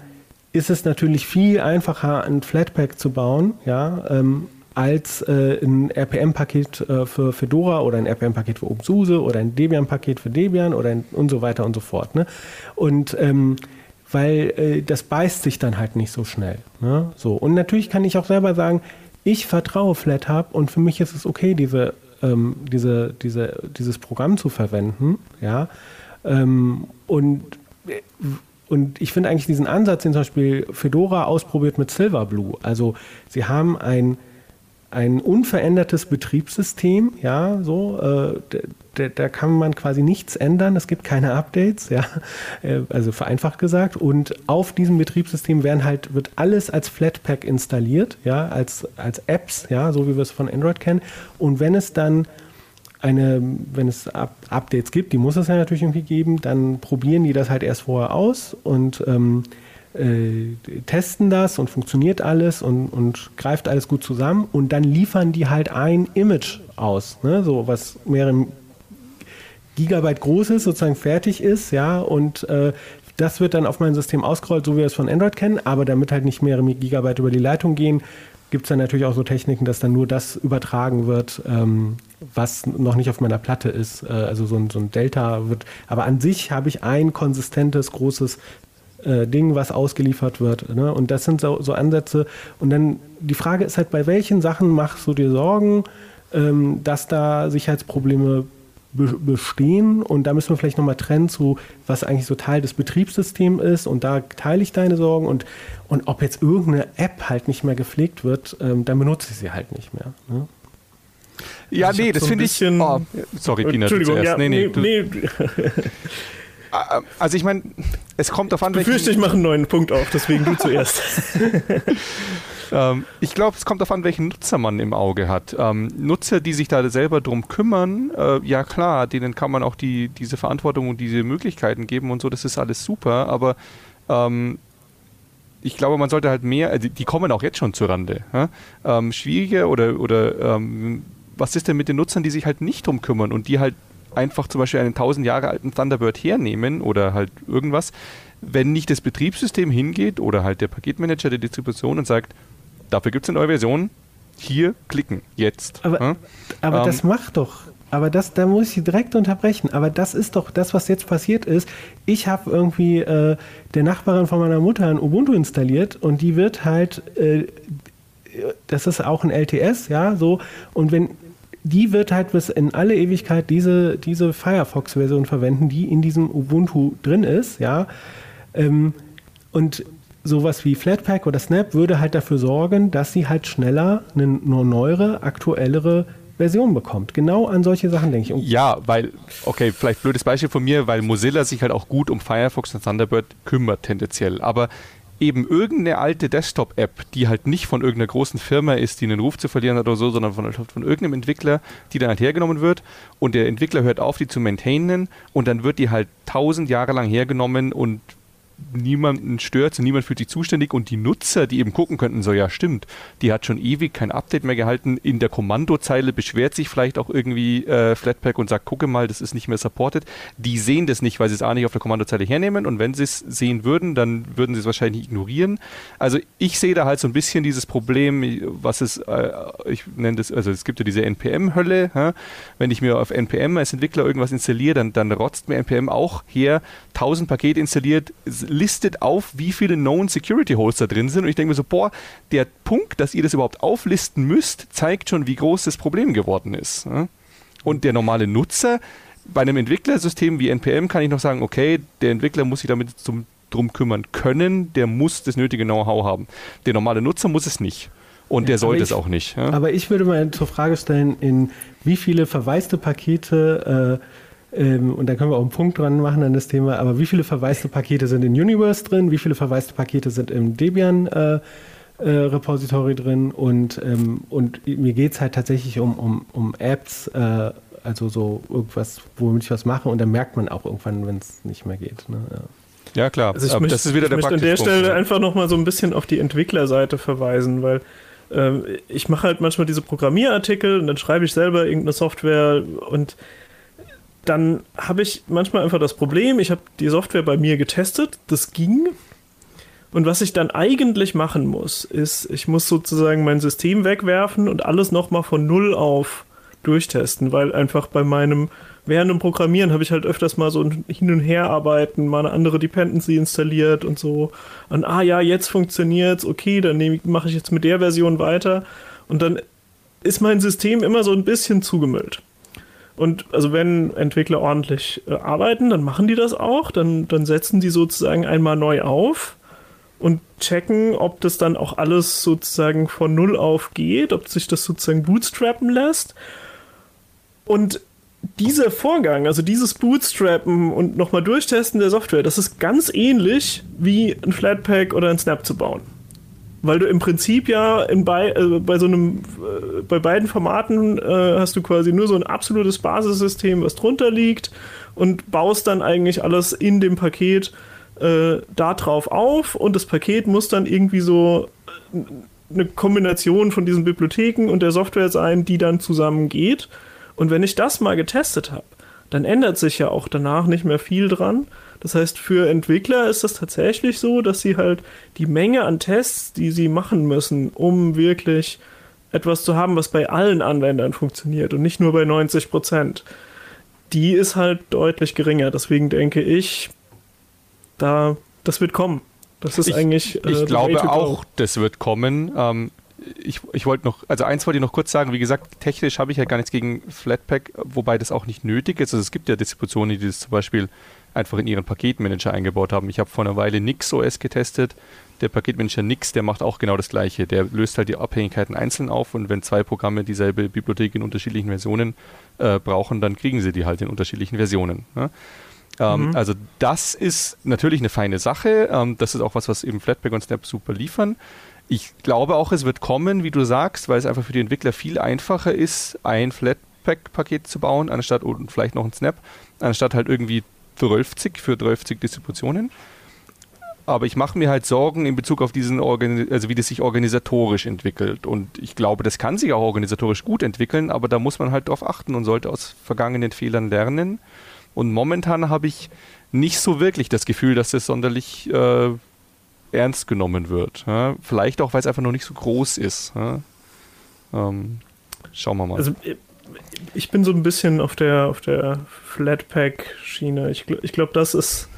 ist es natürlich viel einfacher, ein Flatpak zu bauen, ja, ähm, als äh, ein RPM-Paket äh, für Fedora oder ein RPM-Paket für OpenSUSE oder ein Debian-Paket für Debian oder ein, und so weiter und so fort. Ne? Und ähm, weil äh, das beißt sich dann halt nicht so schnell. Ne? So. Und natürlich kann ich auch selber sagen, ich vertraue FlatHub und für mich ist es okay, diese, ähm, diese, diese, dieses Programm zu verwenden. Ja? Ähm, und, und ich finde eigentlich diesen Ansatz, den zum Beispiel Fedora ausprobiert mit Silverblue. Also sie haben ein ein unverändertes Betriebssystem, ja, so, äh, da, kann man quasi nichts ändern, es gibt keine Updates, ja, äh, also vereinfacht gesagt. Und auf diesem Betriebssystem werden halt, wird alles als Flatpak installiert, ja, als, als Apps, ja, so wie wir es von Android kennen. Und wenn es dann eine, wenn es Up Updates gibt, die muss es ja natürlich irgendwie geben, dann probieren die das halt erst vorher aus und ähm, äh, testen das und funktioniert alles und, und greift alles gut zusammen und dann liefern die halt ein Image aus, ne? so was mehrere Gigabyte groß ist, sozusagen fertig ist, ja, und äh, das wird dann auf mein System ausgerollt, so wie wir es von Android kennen, aber damit halt nicht mehrere Gigabyte über die Leitung gehen, gibt es dann natürlich auch so Techniken, dass dann nur das übertragen wird, ähm, was noch nicht auf meiner Platte ist. Äh, also so ein, so ein, Delta wird. Aber an sich habe ich ein konsistentes, großes äh, Ding, was ausgeliefert wird. Ne? Und das sind so, so, Ansätze. Und dann die Frage ist halt, bei welchen Sachen machst du dir Sorgen, ähm, dass da Sicherheitsprobleme be bestehen? Und da müssen wir vielleicht nochmal trennen zu, was eigentlich so Teil des Betriebssystems ist. Und da teile ich deine Sorgen. Und, und ob jetzt irgendeine App halt nicht mehr gepflegt wird, ähm, dann benutze ich sie halt nicht mehr. Ne? Ja, also nee, das so finde ich. Oh, sorry, Pina, Entschuldigung, ja, nee, nee, nee, nee. (laughs) also ich meine, es kommt auf an, welchen... Befürchte, ich mache einen neuen Punkt auf, deswegen du (laughs) zuerst. (laughs) ähm, ich glaube, es kommt auf an, welchen Nutzer man im Auge hat. Ähm, Nutzer, die sich da selber drum kümmern, äh, ja klar, denen kann man auch die, diese Verantwortung und diese Möglichkeiten geben und so, das ist alles super, aber ähm, ich glaube, man sollte halt mehr, äh, die kommen auch jetzt schon zur Rande. Ähm, schwieriger oder, oder ähm, was ist denn mit den Nutzern, die sich halt nicht drum kümmern und die halt einfach zum Beispiel einen 1000 Jahre alten Thunderbird hernehmen oder halt irgendwas, wenn nicht das Betriebssystem hingeht oder halt der Paketmanager der Distribution und sagt, dafür gibt es eine neue Version, hier klicken, jetzt. Aber, ja? aber ähm, das macht doch. Aber das, da muss ich direkt unterbrechen. Aber das ist doch das, was jetzt passiert ist. Ich habe irgendwie äh, der Nachbarin von meiner Mutter ein Ubuntu installiert und die wird halt, äh, das ist auch ein LTS, ja, so. Und wenn die wird halt bis in alle Ewigkeit diese, diese Firefox-Version verwenden, die in diesem Ubuntu drin ist, ja. Ähm, und sowas wie Flatpak oder Snap würde halt dafür sorgen, dass sie halt schneller eine neuere, aktuellere Version bekommt. Genau an solche Sachen denke ich. Und ja, weil, okay, vielleicht blödes Beispiel von mir, weil Mozilla sich halt auch gut um Firefox und Thunderbird kümmert tendenziell. Aber eben irgendeine alte Desktop-App, die halt nicht von irgendeiner großen Firma ist, die einen Ruf zu verlieren hat oder so, sondern von, von irgendeinem Entwickler, die dann halt hergenommen wird. Und der Entwickler hört auf, die zu maintainen. Und dann wird die halt tausend Jahre lang hergenommen und niemanden stört, niemand fühlt sich zuständig und die Nutzer, die eben gucken könnten, so ja stimmt, die hat schon ewig kein Update mehr gehalten, in der Kommandozeile beschwert sich vielleicht auch irgendwie äh, Flatpak und sagt, gucke mal, das ist nicht mehr supported. Die sehen das nicht, weil sie es auch nicht auf der Kommandozeile hernehmen und wenn sie es sehen würden, dann würden sie es wahrscheinlich ignorieren. Also ich sehe da halt so ein bisschen dieses Problem, was es, äh, ich nenne das, also es gibt ja diese NPM-Hölle, wenn ich mir auf NPM als Entwickler irgendwas installiere, dann, dann rotzt mir NPM auch her, 1000 Pakete installiert, listet auf, wie viele Known Security Hosts da drin sind. Und ich denke mir so, boah, der Punkt, dass ihr das überhaupt auflisten müsst, zeigt schon, wie groß das Problem geworden ist. Und der normale Nutzer, bei einem Entwicklersystem wie NPM kann ich noch sagen, okay, der Entwickler muss sich damit zum, drum kümmern können, der muss das nötige Know-how haben. Der normale Nutzer muss es nicht. Und ja, der sollte es auch nicht. Ja? Aber ich würde mal zur Frage stellen, in wie viele verwaiste Pakete äh, ähm, und da können wir auch einen Punkt dran machen an das Thema. Aber wie viele verwaiste Pakete sind in Universe drin? Wie viele verwaiste Pakete sind im Debian äh, äh, Repository drin? Und, ähm, und mir geht es halt tatsächlich um, um, um Apps, äh, also so irgendwas, womit ich was mache. Und dann merkt man auch irgendwann, wenn es nicht mehr geht. Ne? Ja. Ja, klar. Also ich möchte, das ist wieder der ich möchte an der Stelle einfach nochmal so ein bisschen auf die Entwicklerseite verweisen, weil ähm, ich mache halt manchmal diese Programmierartikel und dann schreibe ich selber irgendeine Software und dann habe ich manchmal einfach das Problem, ich habe die Software bei mir getestet, das ging. Und was ich dann eigentlich machen muss, ist, ich muss sozusagen mein System wegwerfen und alles nochmal von Null auf durchtesten, weil einfach bei meinem, während dem Programmieren habe ich halt öfters mal so ein Hin- und Herarbeiten, mal eine andere Dependency installiert und so. Und ah ja, jetzt funktioniert's, okay, dann mache ich jetzt mit der Version weiter. Und dann ist mein System immer so ein bisschen zugemüllt. Und also wenn Entwickler ordentlich äh, arbeiten, dann machen die das auch. Dann, dann setzen die sozusagen einmal neu auf und checken, ob das dann auch alles sozusagen von Null auf geht, ob sich das sozusagen bootstrappen lässt. Und dieser Vorgang, also dieses Bootstrappen und nochmal durchtesten der Software, das ist ganz ähnlich wie ein Flatpak oder ein Snap zu bauen weil du im Prinzip ja in bei, äh, bei so einem, äh, bei beiden Formaten äh, hast du quasi nur so ein absolutes Basissystem, was drunter liegt und baust dann eigentlich alles in dem Paket äh, da auf und das Paket muss dann irgendwie so äh, eine Kombination von diesen Bibliotheken und der Software sein, die dann zusammengeht. Und wenn ich das mal getestet habe, dann ändert sich ja auch danach nicht mehr viel dran. Das heißt, für Entwickler ist das tatsächlich so, dass sie halt die Menge an Tests, die sie machen müssen, um wirklich etwas zu haben, was bei allen Anwendern funktioniert und nicht nur bei 90 Prozent, die ist halt deutlich geringer. Deswegen denke ich, da, das wird kommen. Das ist ich, eigentlich. Äh, ich glaube auch, das wird kommen. Ähm, ich, ich wollte noch, also eins wollte ich noch kurz sagen, wie gesagt, technisch habe ich ja gar nichts gegen Flatpak, wobei das auch nicht nötig ist. Also es gibt ja Distributionen, die das zum Beispiel einfach in ihren Paketmanager eingebaut haben. Ich habe vor einer Weile NixOS getestet. Der Paketmanager Nix, der macht auch genau das Gleiche. Der löst halt die Abhängigkeiten einzeln auf und wenn zwei Programme dieselbe Bibliothek in unterschiedlichen Versionen äh, brauchen, dann kriegen sie die halt in unterschiedlichen Versionen. Ne? Ähm, mhm. Also das ist natürlich eine feine Sache. Ähm, das ist auch was, was eben Flatpak und Snap super liefern. Ich glaube auch, es wird kommen, wie du sagst, weil es einfach für die Entwickler viel einfacher ist, ein Flatpak-Paket zu bauen, anstatt und vielleicht noch ein Snap, anstatt halt irgendwie 12 für 12 Distributionen. Aber ich mache mir halt Sorgen in Bezug auf diesen, Organi also wie das sich organisatorisch entwickelt. Und ich glaube, das kann sich auch organisatorisch gut entwickeln, aber da muss man halt drauf achten und sollte aus vergangenen Fehlern lernen. Und momentan habe ich nicht so wirklich das Gefühl, dass das sonderlich äh, ernst genommen wird. Ja? Vielleicht auch, weil es einfach noch nicht so groß ist. Ja? Ähm, schauen wir mal. Also ich bin so ein bisschen auf der, auf der Flatpak-Schiene. Ich, ich glaube, das ist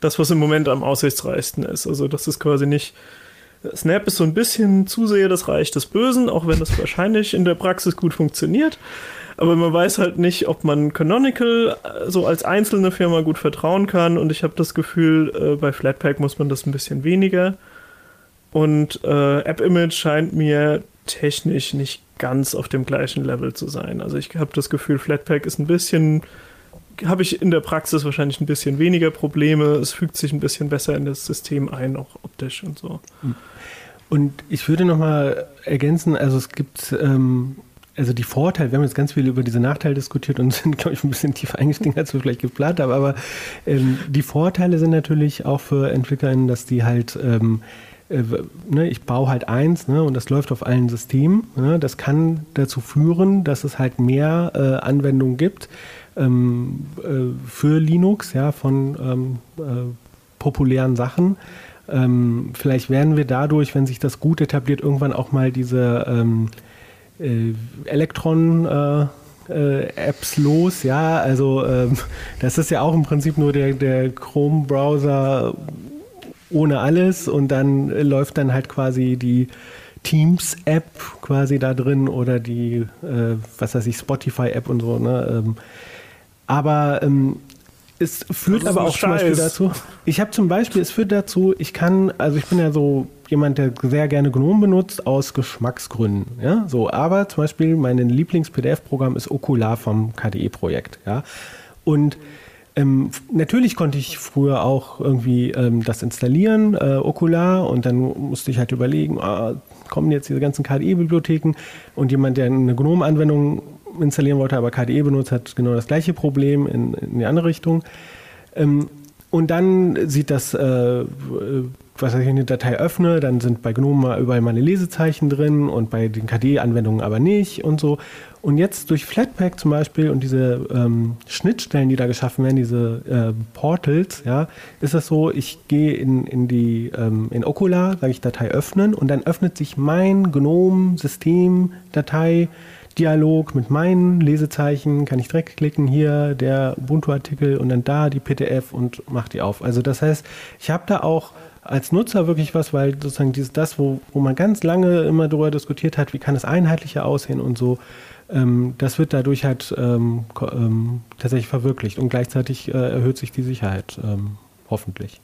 das, was im Moment am aussichtsreichsten ist. Also, das ist quasi nicht. Snap ist so ein bisschen zu sehr das Reich des Bösen, auch wenn das wahrscheinlich in der Praxis gut funktioniert. Aber man weiß halt nicht, ob man Canonical äh, so als einzelne Firma gut vertrauen kann. Und ich habe das Gefühl, äh, bei Flatpak muss man das ein bisschen weniger. Und äh, AppImage scheint mir technisch nicht ganz auf dem gleichen Level zu sein. Also ich habe das Gefühl, Flatpak ist ein bisschen, habe ich in der Praxis wahrscheinlich ein bisschen weniger Probleme. Es fügt sich ein bisschen besser in das System ein, auch optisch und so. Und ich würde nochmal ergänzen, also es gibt ähm, also die Vorteile, wir haben jetzt ganz viel über diese Nachteile diskutiert und (laughs) sind, glaube ich, ein bisschen tiefer eingestiegen, als wir vielleicht geplant haben, aber ähm, die Vorteile sind natürlich auch für EntwicklerInnen, dass die halt ähm, äh, ne, ich baue halt eins ne, und das läuft auf allen Systemen. Ne, das kann dazu führen, dass es halt mehr äh, Anwendungen gibt ähm, äh, für Linux, ja, von ähm, äh, populären Sachen. Ähm, vielleicht werden wir dadurch, wenn sich das gut etabliert, irgendwann auch mal diese ähm, äh, Elektron äh, Apps los, ja, also ähm, das ist ja auch im Prinzip nur der, der Chrome-Browser ohne alles und dann läuft dann halt quasi die, Teams-App quasi da drin oder die, äh, was weiß ich, Spotify-App und so. Ne? Ähm, aber ähm, es führt aber auch zum Beispiel dazu. Ich habe zum Beispiel, es führt dazu, ich kann, also ich bin ja so jemand, der sehr gerne GNOME benutzt aus Geschmacksgründen. Ja, so. Aber zum Beispiel mein Lieblings-PDF-Programm ist Okular vom KDE-Projekt. Ja, und ähm, natürlich konnte ich früher auch irgendwie ähm, das installieren, äh, Okular, und dann musste ich halt überlegen, ah, kommen jetzt diese ganzen KDE-Bibliotheken und jemand, der eine GNOME-Anwendung installieren wollte, aber KDE benutzt, hat genau das gleiche Problem in, in die andere Richtung. Ähm, und dann sieht das, äh, was ich eine Datei öffne, dann sind bei GNOME überall meine Lesezeichen drin und bei den KDE-Anwendungen aber nicht und so. Und jetzt durch Flatpak zum Beispiel und diese ähm, Schnittstellen, die da geschaffen werden, diese äh, Portals, ja, ist das so, ich gehe in, in die ähm, in Okular, sage ich Datei öffnen und dann öffnet sich mein GNOME-System-Datei Dialog mit meinen Lesezeichen, kann ich direkt klicken, hier der Ubuntu-Artikel und dann da die PDF und mache die auf. Also das heißt, ich habe da auch als Nutzer wirklich was, weil sozusagen dieses, das, wo, wo man ganz lange immer darüber diskutiert hat, wie kann es einheitlicher aussehen und so, ähm, das wird dadurch halt ähm, ähm, tatsächlich verwirklicht und gleichzeitig äh, erhöht sich die Sicherheit, ähm, hoffentlich.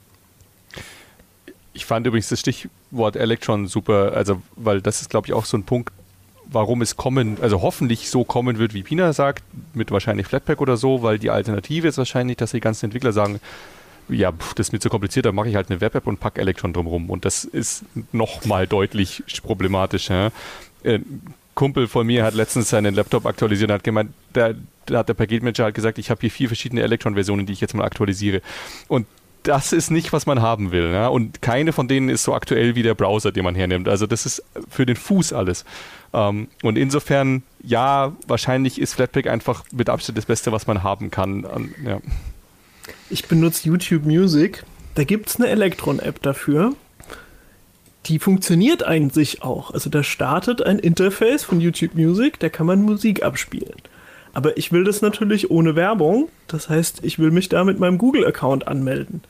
Ich fand übrigens das Stichwort Electron super, also weil das ist, glaube ich, auch so ein Punkt, warum es kommen, also hoffentlich so kommen wird, wie Pina sagt, mit wahrscheinlich Flatpak oder so, weil die Alternative ist wahrscheinlich, dass die ganzen Entwickler sagen, ja, pff, das ist mir zu kompliziert, dann mache ich halt eine Web-App und packe Electron drumherum. Und das ist nochmal deutlich problematisch. Ja? Äh, Kumpel von mir hat letztens seinen Laptop aktualisiert und hat gemeint, da, da hat der Paketmanager halt gesagt, ich habe hier vier verschiedene Electron-Versionen, die ich jetzt mal aktualisiere. Und das ist nicht, was man haben will. Ja? Und keine von denen ist so aktuell wie der Browser, den man hernimmt. Also das ist für den Fuß alles. Ähm, und insofern, ja, wahrscheinlich ist Flatpak einfach mit Abstand das Beste, was man haben kann. Um, ja. Ich benutze YouTube Music. Da gibt es eine Electron-App dafür. Die funktioniert eigentlich auch. Also da startet ein Interface von YouTube Music, da kann man Musik abspielen. Aber ich will das natürlich ohne Werbung. Das heißt, ich will mich da mit meinem Google-Account anmelden.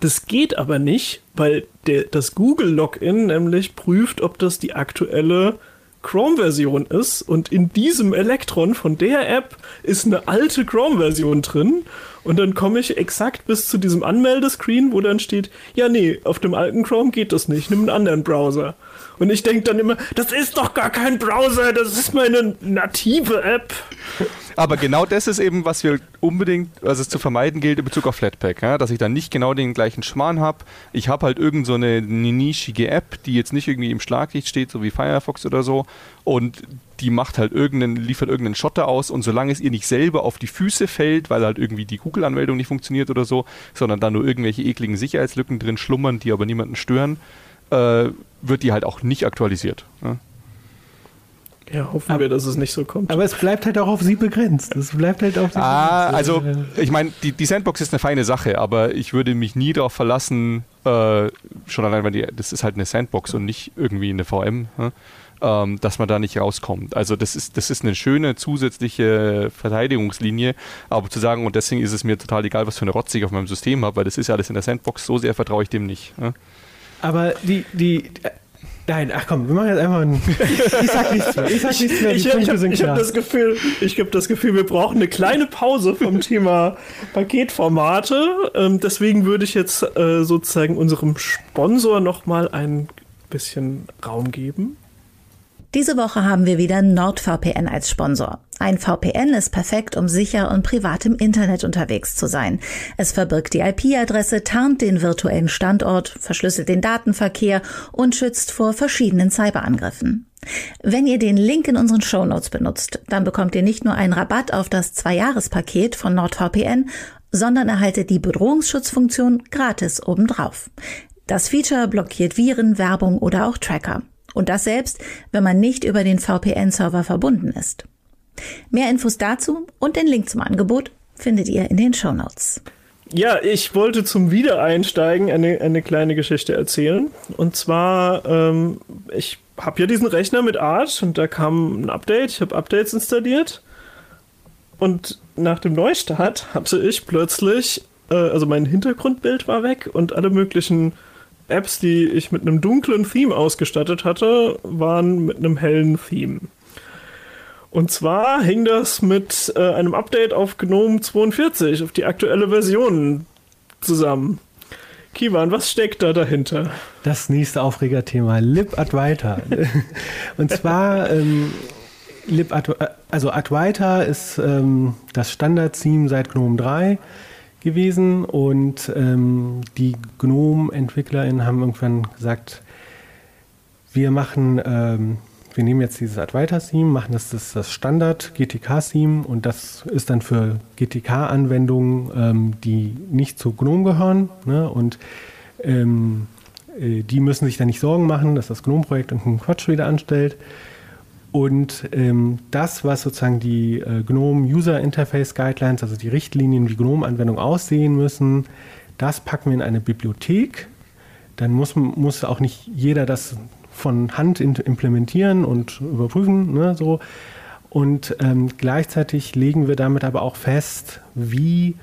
Das geht aber nicht, weil der, das Google-Login nämlich prüft, ob das die aktuelle Chrome-Version ist. Und in diesem Electron von der App ist eine alte Chrome-Version drin. Und dann komme ich exakt bis zu diesem Anmeldescreen, wo dann steht, ja, nee, auf dem alten Chrome geht das nicht, nimm einen anderen Browser. Und ich denke dann immer, das ist doch gar kein Browser, das ist meine native App. Aber genau das ist eben, was wir unbedingt, was es zu vermeiden gilt in Bezug auf Flatpak, ja? dass ich dann nicht genau den gleichen Schmarrn habe. Ich habe halt irgend so eine nischige App, die jetzt nicht irgendwie im Schlaglicht steht, so wie Firefox oder so, und die macht halt irgendeinen, liefert irgendeinen Schotter aus und solange es ihr nicht selber auf die Füße fällt, weil halt irgendwie die Google-Anmeldung nicht funktioniert oder so, sondern da nur irgendwelche ekligen Sicherheitslücken drin schlummern, die aber niemanden stören, äh, wird die halt auch nicht aktualisiert. Ja? Ja, hoffen aber, wir, dass es nicht so kommt. Aber es bleibt halt auch auf sie begrenzt. Es bleibt halt auf sie ah, begrenzt. Also, ich meine, die, die, Sandbox ist eine feine Sache, aber ich würde mich nie darauf verlassen, äh, schon allein, weil die, das ist halt eine Sandbox und nicht irgendwie eine VM, äh, ähm, dass man da nicht rauskommt. Also, das ist, das ist eine schöne zusätzliche Verteidigungslinie, aber zu sagen, und deswegen ist es mir total egal, was für eine Rotze ich auf meinem System habe, weil das ist ja alles in der Sandbox, so sehr vertraue ich dem nicht. Äh. Aber die, die, Nein, ach komm, wir machen jetzt einfach ein. Ich sag nichts mehr. Ich sag nichts mehr. ich, ich habe hab das Gefühl, ich habe das Gefühl, wir brauchen eine kleine Pause vom Thema Paketformate. Ähm, deswegen würde ich jetzt äh, sozusagen unserem Sponsor nochmal ein bisschen Raum geben. Diese Woche haben wir wieder NordVPN als Sponsor. Ein VPN ist perfekt, um sicher und privat im Internet unterwegs zu sein. Es verbirgt die IP-Adresse, tarnt den virtuellen Standort, verschlüsselt den Datenverkehr und schützt vor verschiedenen Cyberangriffen. Wenn ihr den Link in unseren Shownotes benutzt, dann bekommt ihr nicht nur einen Rabatt auf das Zwei-Jahres-Paket von NordVPN, sondern erhaltet die Bedrohungsschutzfunktion gratis obendrauf. Das Feature blockiert Viren, Werbung oder auch Tracker. Und das selbst, wenn man nicht über den VPN-Server verbunden ist. Mehr Infos dazu und den Link zum Angebot findet ihr in den Show Notes. Ja, ich wollte zum Wiedereinsteigen eine, eine kleine Geschichte erzählen. Und zwar, ähm, ich habe ja diesen Rechner mit Arch und da kam ein Update. Ich habe Updates installiert. Und nach dem Neustart (laughs) hatte ich plötzlich, äh, also mein Hintergrundbild war weg und alle möglichen Apps, die ich mit einem dunklen Theme ausgestattet hatte, waren mit einem hellen Theme. Und zwar hing das mit äh, einem Update auf GNOME 42, auf die aktuelle Version zusammen. Kivan, was steckt da dahinter? Das nächste Aufregerthema, LibAdwaita. (laughs) Und zwar, ähm, LibAdwaita, äh, also Adwaita ist ähm, das Standard-Theme seit GNOME 3 gewesen und ähm, die GNOME-EntwicklerInnen haben irgendwann gesagt, wir machen, ähm, wir nehmen jetzt dieses Advaita-Theme, machen das das, das Standard-GTK-Theme und das ist dann für GTK-Anwendungen, ähm, die nicht zu GNOME gehören ne? und ähm, äh, die müssen sich dann nicht Sorgen machen, dass das GNOME-Projekt irgendeinen Quatsch wieder anstellt. Und ähm, das, was sozusagen die äh, GNOME User Interface Guidelines, also die Richtlinien, wie GNOME-Anwendungen aussehen müssen, das packen wir in eine Bibliothek. Dann muss, muss auch nicht jeder das von Hand implementieren und überprüfen. Ne, so. Und ähm, gleichzeitig legen wir damit aber auch fest, wie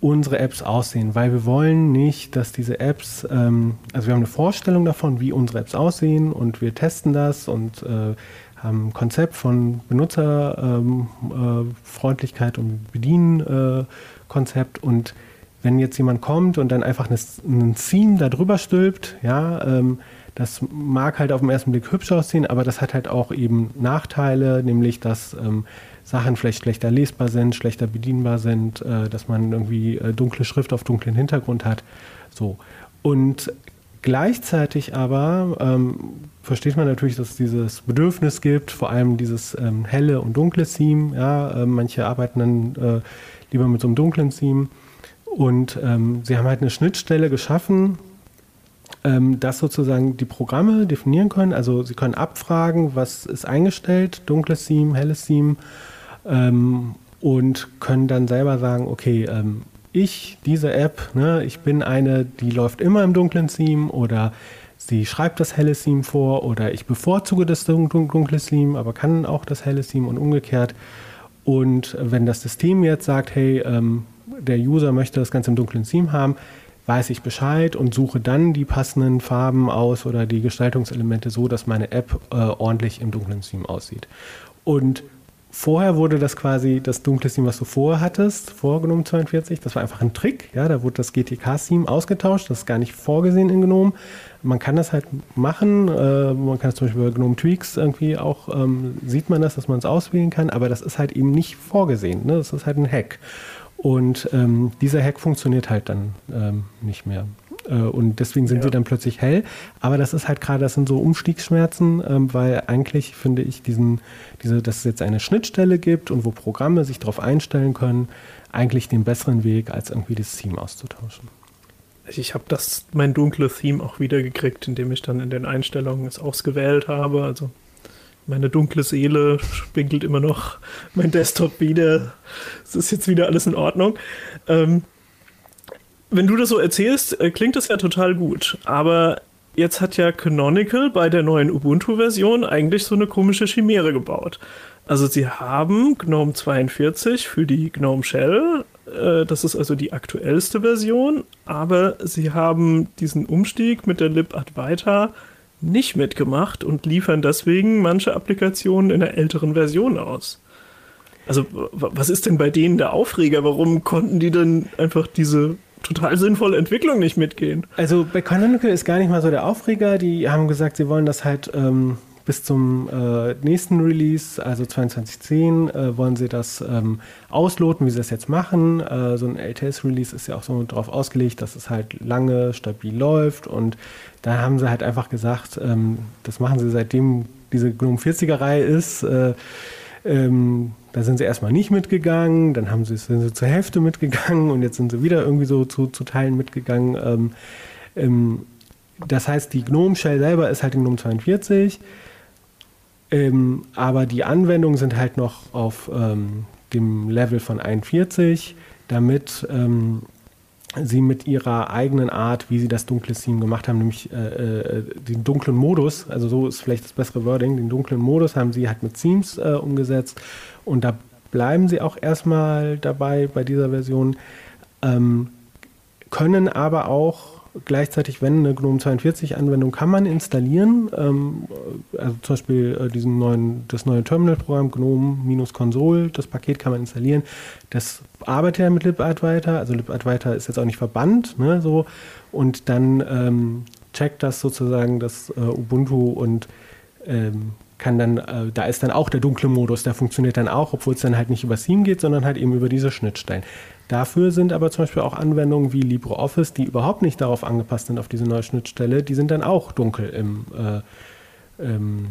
unsere Apps aussehen, weil wir wollen nicht, dass diese Apps, ähm, also wir haben eine Vorstellung davon, wie unsere Apps aussehen und wir testen das und äh, haben Konzept von Benutzerfreundlichkeit ähm, äh, und Bedienkonzept äh, und wenn jetzt jemand kommt und dann einfach ein Theme da drüber stülpt, ja, ähm, das mag halt auf den ersten Blick hübsch aussehen, aber das hat halt auch eben Nachteile, nämlich dass ähm, Sachen vielleicht schlechter lesbar sind, schlechter bedienbar sind, äh, dass man irgendwie äh, dunkle Schrift auf dunklen Hintergrund hat. So. Und Gleichzeitig aber ähm, versteht man natürlich, dass es dieses Bedürfnis gibt, vor allem dieses ähm, helle und dunkle Theme. Ja, äh, manche arbeiten dann äh, lieber mit so einem dunklen Theme. Und ähm, sie haben halt eine Schnittstelle geschaffen, ähm, dass sozusagen die Programme definieren können. Also sie können abfragen, was ist eingestellt, dunkles Theme, helles Theme, ähm, und können dann selber sagen, okay, ähm, ich, diese App, ne, ich bin eine, die läuft immer im dunklen Theme oder sie schreibt das helle Theme vor oder ich bevorzuge das dunkle Theme, aber kann auch das helle Theme und umgekehrt. Und wenn das System jetzt sagt, hey, ähm, der User möchte das Ganze im dunklen Theme haben, weiß ich Bescheid und suche dann die passenden Farben aus oder die Gestaltungselemente so, dass meine App äh, ordentlich im dunklen Theme aussieht. Und Vorher wurde das quasi das dunkle Theme, was du vorher hattest, vor GNOME 42. Das war einfach ein Trick. Ja, da wurde das GTK-Theme ausgetauscht. Das ist gar nicht vorgesehen in GNOME. Man kann das halt machen. Äh, man kann es zum Beispiel bei GNOME Tweaks irgendwie auch, ähm, sieht man das, dass man es auswählen kann. Aber das ist halt eben nicht vorgesehen. Ne? Das ist halt ein Hack. Und ähm, dieser Hack funktioniert halt dann ähm, nicht mehr. Äh, und deswegen sind ja. sie dann plötzlich hell. Aber das ist halt gerade, das sind so Umstiegsschmerzen, ähm, weil eigentlich finde ich diesen, diese, dass es jetzt eine Schnittstelle gibt und wo Programme sich darauf einstellen können, eigentlich den besseren Weg, als irgendwie das Theme auszutauschen. Ich habe das, mein dunkles Theme auch wieder gekriegt, indem ich dann in den Einstellungen es ausgewählt habe. Also meine dunkle Seele spiegelt immer noch mein Desktop wieder. Es ist jetzt wieder alles in Ordnung. Ähm, wenn du das so erzählst, äh, klingt das ja total gut. Aber jetzt hat ja Canonical bei der neuen Ubuntu-Version eigentlich so eine komische Chimäre gebaut. Also sie haben GNOME 42 für die GNOME Shell, äh, das ist also die aktuellste Version, aber sie haben diesen Umstieg mit der libadwaita nicht mitgemacht und liefern deswegen manche Applikationen in der älteren Version aus. Also was ist denn bei denen der Aufreger? Warum konnten die denn einfach diese total sinnvolle Entwicklung nicht mitgehen. Also bei Canonical ist gar nicht mal so der Aufreger. Die haben gesagt, sie wollen das halt ähm, bis zum äh, nächsten Release, also 2210, äh, wollen sie das ähm, ausloten, wie sie das jetzt machen. Äh, so ein LTS-Release ist ja auch so darauf ausgelegt, dass es halt lange stabil läuft. Und da haben sie halt einfach gesagt, ähm, das machen sie seitdem diese GNOME 40er-Reihe ist. Äh, ähm, da sind sie erstmal nicht mitgegangen, dann haben sie, sind sie zur Hälfte mitgegangen und jetzt sind sie wieder irgendwie so zu, zu Teilen mitgegangen. Ähm, ähm, das heißt, die Gnome Shell selber ist halt in Gnome 42, ähm, aber die Anwendungen sind halt noch auf ähm, dem Level von 41, damit ähm, sie mit ihrer eigenen Art, wie sie das dunkle Theme gemacht haben, nämlich äh, äh, den dunklen Modus, also so ist vielleicht das bessere Wording, den dunklen Modus haben sie halt mit Themes äh, umgesetzt. Und da bleiben sie auch erstmal dabei bei dieser Version, ähm, können aber auch gleichzeitig, wenn eine GNOME 42 Anwendung kann man installieren, ähm, also zum Beispiel äh, diesen neuen, das neue Terminal-Programm GNOME-Console, das Paket kann man installieren. Das arbeitet ja mit LibAdwaita, also LibAdwaita ist jetzt auch nicht verbannt, ne, so, und dann ähm, checkt das sozusagen das äh, Ubuntu und ähm, kann dann, äh, da ist dann auch der dunkle Modus, der funktioniert dann auch, obwohl es dann halt nicht über Theme geht, sondern halt eben über diese Schnittstellen. Dafür sind aber zum Beispiel auch Anwendungen wie LibreOffice, die überhaupt nicht darauf angepasst sind, auf diese neue Schnittstelle, die sind dann auch dunkel im, äh, ähm,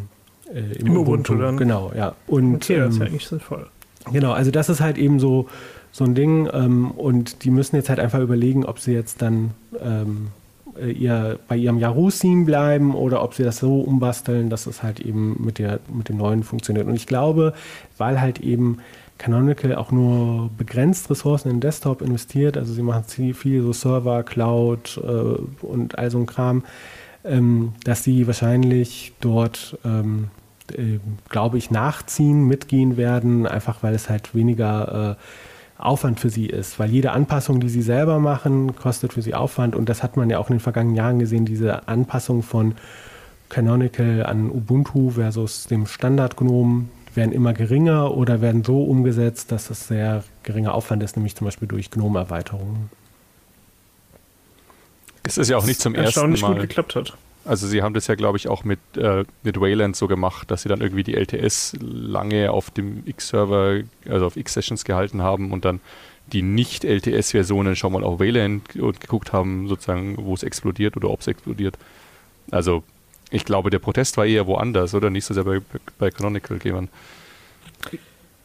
äh, im, Im Ubuntu. Ubuntu dann. Genau, ja. Und, okay, das ist ja ähm, eigentlich sinnvoll. Genau, also das ist halt eben so, so ein Ding ähm, und die müssen jetzt halt einfach überlegen, ob sie jetzt dann ähm, äh, ihr, bei ihrem Yahoo-Theme bleiben oder ob sie das so umbasteln, dass es halt eben mit, der, mit dem neuen funktioniert. Und ich glaube, weil halt eben Canonical auch nur begrenzt Ressourcen in Desktop investiert, also sie machen viel so Server, Cloud äh, und all so ein Kram, ähm, dass sie wahrscheinlich dort, ähm, äh, glaube ich, nachziehen, mitgehen werden, einfach weil es halt weniger äh, Aufwand für sie ist, weil jede Anpassung, die sie selber machen, kostet für sie Aufwand. Und das hat man ja auch in den vergangenen Jahren gesehen, diese Anpassung von Canonical an Ubuntu versus dem Standard GNOME werden immer geringer oder werden so umgesetzt, dass es sehr geringer Aufwand ist, nämlich zum Beispiel durch GNOME-Erweiterungen. Es ist ja auch nicht zum ersten Mal. gut geklappt hat. Also sie haben das ja, glaube ich, auch mit, äh, mit Wayland so gemacht, dass sie dann irgendwie die LTS lange auf dem X-Server, also auf X-Sessions gehalten haben und dann die Nicht-LTS-Versionen schon mal auf Wayland und geguckt haben, sozusagen, wo es explodiert oder ob es explodiert. Also ich glaube, der Protest war eher woanders, oder? Nicht so sehr bei, bei Canonical, Geman.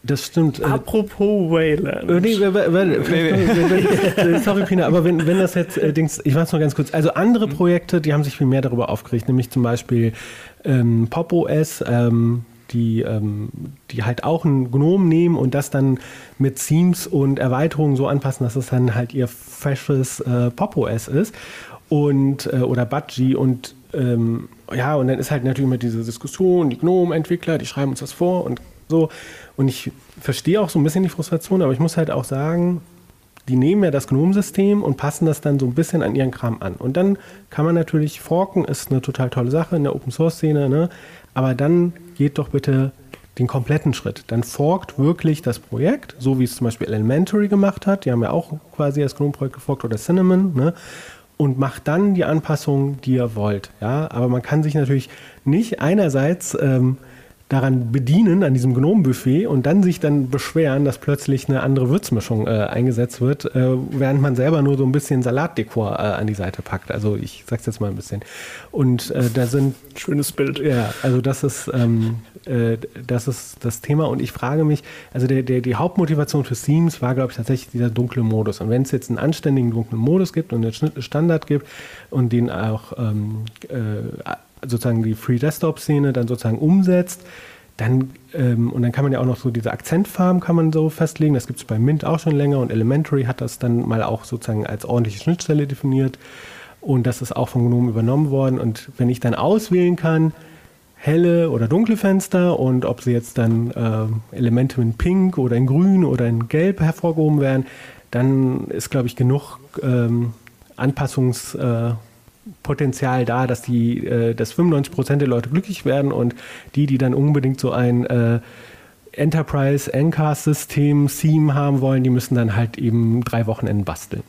Das stimmt. Äh, Apropos Wayland. Äh, nee, nee, (laughs) sorry, Pina, aber wenn, wenn das jetzt, äh, Dings, ich weiß noch ganz kurz, also andere Projekte, die haben sich viel mehr darüber aufgeregt, nämlich zum Beispiel ähm, Pop OS, ähm, die, ähm, die halt auch ein Gnome nehmen und das dann mit Themes und Erweiterungen so anpassen, dass es dann halt ihr freshes äh, Pop OS ist und äh, oder Budgie und ähm, ja, und dann ist halt natürlich immer diese Diskussion, die GNOME-Entwickler, die schreiben uns das vor und so. Und ich verstehe auch so ein bisschen die Frustration, aber ich muss halt auch sagen, die nehmen ja das GNOME-System und passen das dann so ein bisschen an ihren Kram an. Und dann kann man natürlich forken, ist eine total tolle Sache in der Open-Source-Szene, ne? aber dann geht doch bitte den kompletten Schritt. Dann forkt wirklich das Projekt, so wie es zum Beispiel Elementary gemacht hat. Die haben ja auch quasi das GNOME-Projekt geforkt oder Cinnamon. Ne? Und macht dann die Anpassungen, die ihr wollt. Ja, aber man kann sich natürlich nicht einerseits ähm, daran bedienen, an diesem Gnomenbuffet und dann sich dann beschweren, dass plötzlich eine andere Würzmischung äh, eingesetzt wird, äh, während man selber nur so ein bisschen Salatdekor äh, an die Seite packt. Also ich sag's jetzt mal ein bisschen. Und äh, da sind... Schönes Bild. Ja, also das ist, ähm, äh, das ist das Thema und ich frage mich, also der, der, die Hauptmotivation für Themes war, glaube ich, tatsächlich dieser dunkle Modus. Und wenn es jetzt einen anständigen dunklen Modus gibt und einen Standard gibt und den auch ähm, äh, sozusagen die Free Desktop-Szene dann sozusagen umsetzt, dann, ähm, und dann kann man ja auch noch so diese Akzentfarben kann man so festlegen. Das gibt es bei Mint auch schon länger und Elementary hat das dann mal auch sozusagen als ordentliche Schnittstelle definiert. Und das ist auch von GNOME übernommen worden. Und wenn ich dann auswählen kann, helle oder dunkle Fenster und ob sie jetzt dann äh, Elemente in Pink oder in Grün oder in Gelb hervorgehoben werden, dann ist, glaube ich, genug ähm, Anpassungs- äh, Potenzial da, dass die, äh, dass 95 Prozent der Leute glücklich werden und die, die dann unbedingt so ein äh, Enterprise Encast System Theme haben wollen, die müssen dann halt eben drei Wochenenden basteln.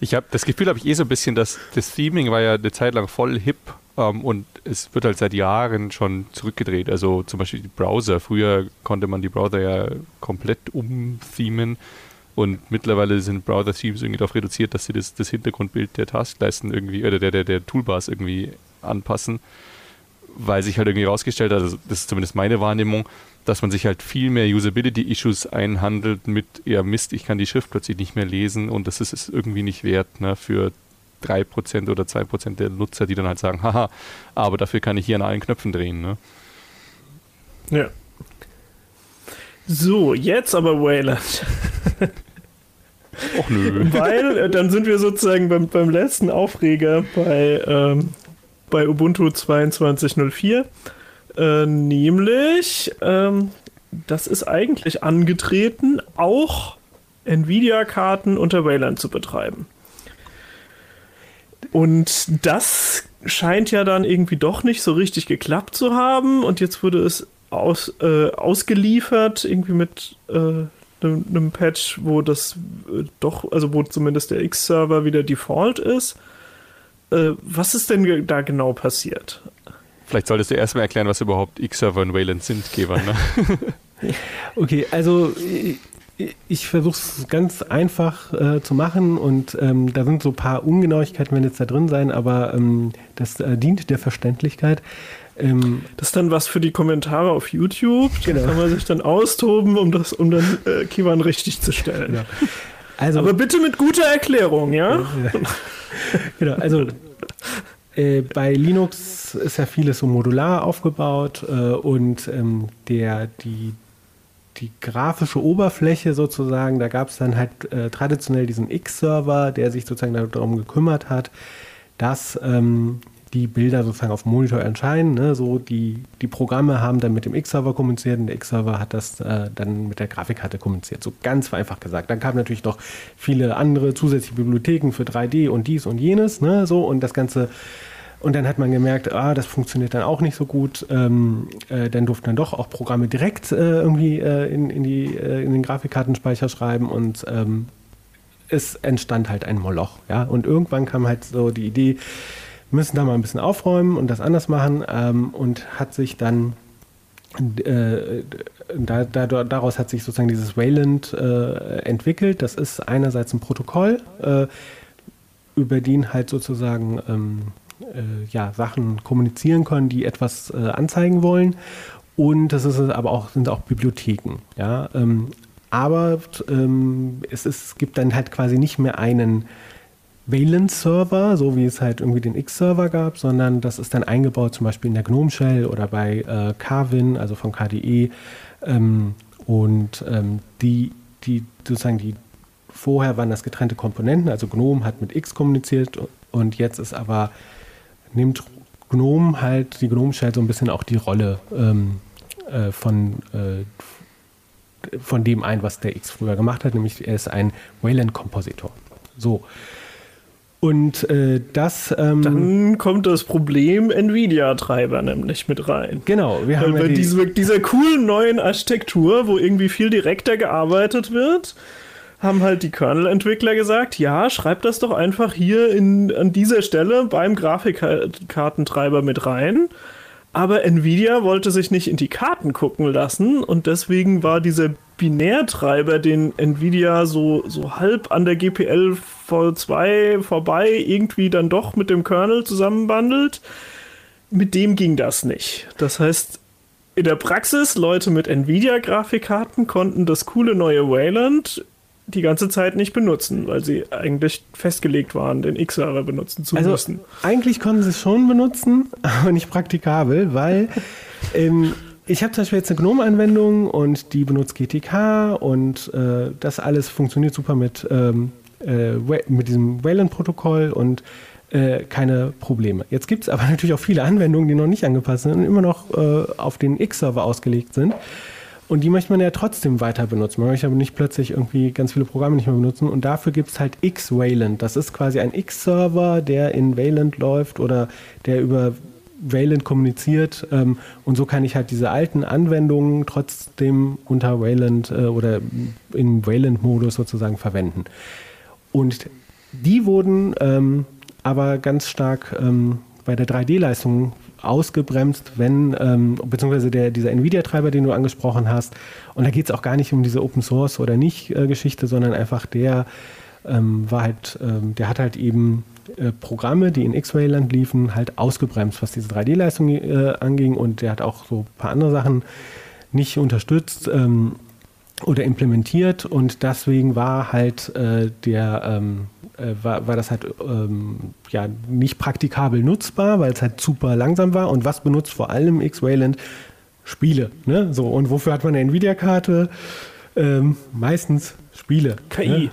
Ich habe das Gefühl, habe ich eh so ein bisschen, dass das Theming war ja eine Zeit lang voll hip ähm, und es wird halt seit Jahren schon zurückgedreht. Also zum Beispiel die Browser. Früher konnte man die Browser ja komplett umthemen und mittlerweile sind Browser-Themes irgendwie darauf reduziert, dass sie das, das Hintergrundbild der Taskleisten irgendwie, oder der, der, der Toolbars irgendwie anpassen, weil sich halt irgendwie herausgestellt hat, also das ist zumindest meine Wahrnehmung, dass man sich halt viel mehr Usability-Issues einhandelt mit, ja Mist, ich kann die Schrift plötzlich nicht mehr lesen und das ist es irgendwie nicht wert ne, für 3% oder 2% der Nutzer, die dann halt sagen, haha, aber dafür kann ich hier an allen Knöpfen drehen. Ne? Ja. So, jetzt aber Wayland. (laughs) Och nö. (laughs) Weil äh, dann sind wir sozusagen beim, beim letzten Aufreger bei, ähm, bei Ubuntu 22.04. Äh, nämlich, ähm, das ist eigentlich angetreten, auch Nvidia-Karten unter Wayland zu betreiben. Und das scheint ja dann irgendwie doch nicht so richtig geklappt zu haben. Und jetzt wurde es aus, äh, ausgeliefert, irgendwie mit äh, einem Patch, wo das äh, doch, also wo zumindest der X-Server wieder Default ist. Äh, was ist denn da genau passiert? Vielleicht solltest du erstmal erklären, was überhaupt X-Server und Wayland sind, Geber. Ne? (laughs) okay, also ich versuche es ganz einfach äh, zu machen und ähm, da sind so ein paar Ungenauigkeiten, wenn jetzt da drin sein, aber ähm, das äh, dient der Verständlichkeit. Ähm, das ist dann was für die Kommentare auf YouTube. Genau. Da kann man sich dann austoben, um das, um dann äh, Kiwan richtig zu stellen. Genau. Also, aber bitte mit guter Erklärung, ja? genau, also äh, bei Linux ist ja vieles so modular aufgebaut äh, und ähm, der, die, die grafische Oberfläche sozusagen, da gab es dann halt äh, traditionell diesen X-Server, der sich sozusagen darum gekümmert hat, dass ähm, die Bilder sozusagen auf dem Monitor erscheinen. Ne? So die, die Programme haben dann mit dem X-Server kommuniziert und der X-Server hat das äh, dann mit der Grafikkarte kommuniziert. So ganz vereinfacht gesagt. Dann kamen natürlich noch viele andere zusätzliche Bibliotheken für 3D und dies und jenes. Ne? So und das Ganze und dann hat man gemerkt, ah, das funktioniert dann auch nicht so gut. Ähm, äh, dann durften dann doch auch Programme direkt äh, irgendwie äh, in, in, die, äh, in den Grafikkartenspeicher schreiben und ähm, es entstand halt ein Moloch. Ja? Und irgendwann kam halt so die Idee, müssen da mal ein bisschen aufräumen und das anders machen ähm, und hat sich dann äh, da, da, daraus hat sich sozusagen dieses Wayland äh, entwickelt. Das ist einerseits ein Protokoll, äh, über den halt sozusagen ähm, äh, ja, Sachen kommunizieren können, die etwas äh, anzeigen wollen. Und das ist aber auch, sind auch Bibliotheken. Ja? Ähm, aber ähm, es, ist, gibt dann halt quasi nicht mehr einen Valence-Server, so wie es halt irgendwie den X-Server gab, sondern das ist dann eingebaut zum Beispiel in der GNOME Shell oder bei äh, Carvin, also von KDE. Ähm, und ähm, die, die sozusagen die vorher waren das getrennte Komponenten, also GNOME hat mit X kommuniziert und jetzt ist aber nimmt GNOME halt, die GNOME Shell so ein bisschen auch die Rolle ähm, äh, von, äh, von dem ein, was der X früher gemacht hat, nämlich er ist ein Wayland-Kompositor. So. Und äh, das. Ähm, Dann kommt das Problem Nvidia-Treiber nämlich mit rein. Genau, wir haben. Weil ja bei die diese, dieser coolen neuen Architektur, wo irgendwie viel direkter gearbeitet wird, haben halt die Kernel-Entwickler gesagt, ja, schreib das doch einfach hier in, an dieser Stelle beim Grafikkartentreiber mit rein. Aber Nvidia wollte sich nicht in die Karten gucken lassen und deswegen war dieser Binärtreiber, den Nvidia so, so halb an der GPL V2 vorbei irgendwie dann doch mit dem Kernel zusammenbandelt, mit dem ging das nicht. Das heißt, in der Praxis, Leute mit Nvidia-Grafikkarten konnten das coole neue Wayland die ganze Zeit nicht benutzen, weil sie eigentlich festgelegt waren, den X-Server benutzen zu also müssen. Eigentlich konnten sie es schon benutzen, (laughs) aber nicht praktikabel, weil ähm, ich habe zum Beispiel jetzt eine GNOME-Anwendung und die benutzt GTK und äh, das alles funktioniert super mit, ähm, äh, mit diesem Wayland-Protokoll und äh, keine Probleme. Jetzt gibt es aber (laughs) natürlich auch viele Anwendungen, die noch nicht angepasst sind und immer noch äh, auf den X-Server ausgelegt sind. Und die möchte man ja trotzdem weiter benutzen. Man möchte aber nicht plötzlich irgendwie ganz viele Programme nicht mehr benutzen. Und dafür gibt es halt X-Wayland. Das ist quasi ein X-Server, der in Wayland läuft oder der über Wayland kommuniziert. Ähm, und so kann ich halt diese alten Anwendungen trotzdem unter Wayland äh, oder im Wayland-Modus sozusagen verwenden. Und die wurden ähm, aber ganz stark ähm, bei der 3D-Leistung ausgebremst, wenn, ähm, beziehungsweise der, dieser Nvidia-Treiber, den du angesprochen hast. Und da geht es auch gar nicht um diese Open Source oder nicht äh, sondern einfach der ähm, war halt, ähm, der hat halt eben äh, Programme, die in X-Ray-Land liefen, halt ausgebremst, was diese 3D-Leistung äh, anging. Und der hat auch so ein paar andere Sachen nicht unterstützt ähm, oder implementiert. Und deswegen war halt äh, der ähm, äh, war, war das halt ähm, ja, nicht praktikabel nutzbar, weil es halt super langsam war. Und was benutzt vor allem X-Wayland? Spiele. Ne? So, und wofür hat man eine Nvidia-Karte? Ähm, meistens Spiele. KI. Ne?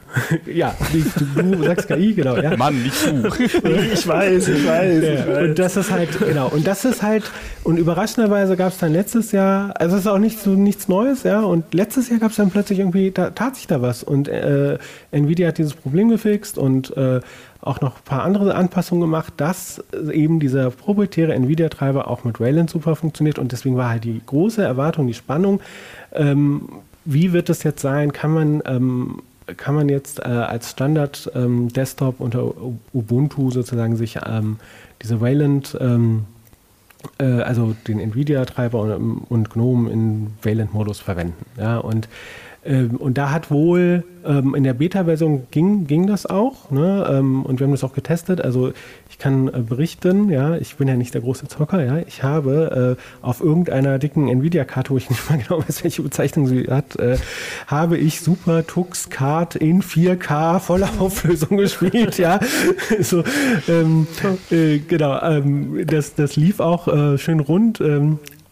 (laughs) ja, du, du, sagst KI, genau. Ja. Mann, nicht du. (laughs) ich weiß, ich weiß, ich weiß. Und das ist halt, genau, und das ist halt, und überraschenderweise gab es dann letztes Jahr, also es ist auch nicht so nichts Neues, ja, und letztes Jahr gab es dann plötzlich irgendwie, da tat sich da was. Und äh, Nvidia hat dieses Problem gefixt und äh, auch noch ein paar andere Anpassungen gemacht, dass eben dieser proprietäre Nvidia-Treiber auch mit Wayland super funktioniert. Und deswegen war halt die große Erwartung, die Spannung, ähm, wie wird es jetzt sein? Kann man, ähm, kann man jetzt äh, als Standard-Desktop ähm, unter Ubuntu sozusagen sich ähm, diese Wayland, ähm, äh, also den NVIDIA-Treiber und, und, GNOME in Wayland-Modus verwenden? Ja, und ähm, und da hat wohl ähm, in der Beta-Version ging, ging das auch. Ne? Ähm, und wir haben das auch getestet. Also ich kann äh, berichten, ja, ich bin ja nicht der große Zocker, ja. Ich habe äh, auf irgendeiner dicken Nvidia-Karte, wo ich nicht mal (laughs) genau weiß, welche Bezeichnung sie hat, äh, habe ich Super Tux Card in 4K voller (laughs) Auflösung gespielt, ja. (laughs) so, ähm, äh, genau, ähm, das, das lief auch äh, schön rund.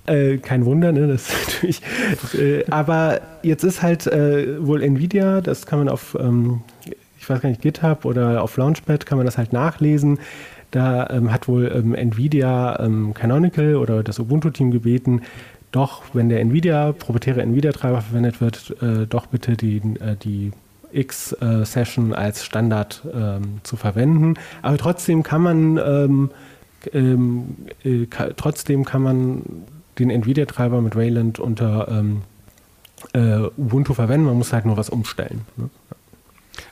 Äh, kein Wunder, ne? Das (laughs) natürlich. Äh, aber jetzt ist halt äh, wohl Nvidia, das kann man auf, ähm, ich weiß gar nicht, GitHub oder auf Launchpad kann man das halt nachlesen. Da ähm, hat wohl ähm, Nvidia ähm, Canonical oder das Ubuntu-Team gebeten, doch, wenn der Nvidia, proprietäre Nvidia-Treiber verwendet wird, äh, doch bitte die, äh, die X-Session als Standard ähm, zu verwenden. Aber trotzdem kann man ähm, ähm, äh, trotzdem kann man den Nvidia-Treiber mit Wayland unter ähm, äh, Ubuntu verwenden. Man muss halt nur was umstellen. Ne?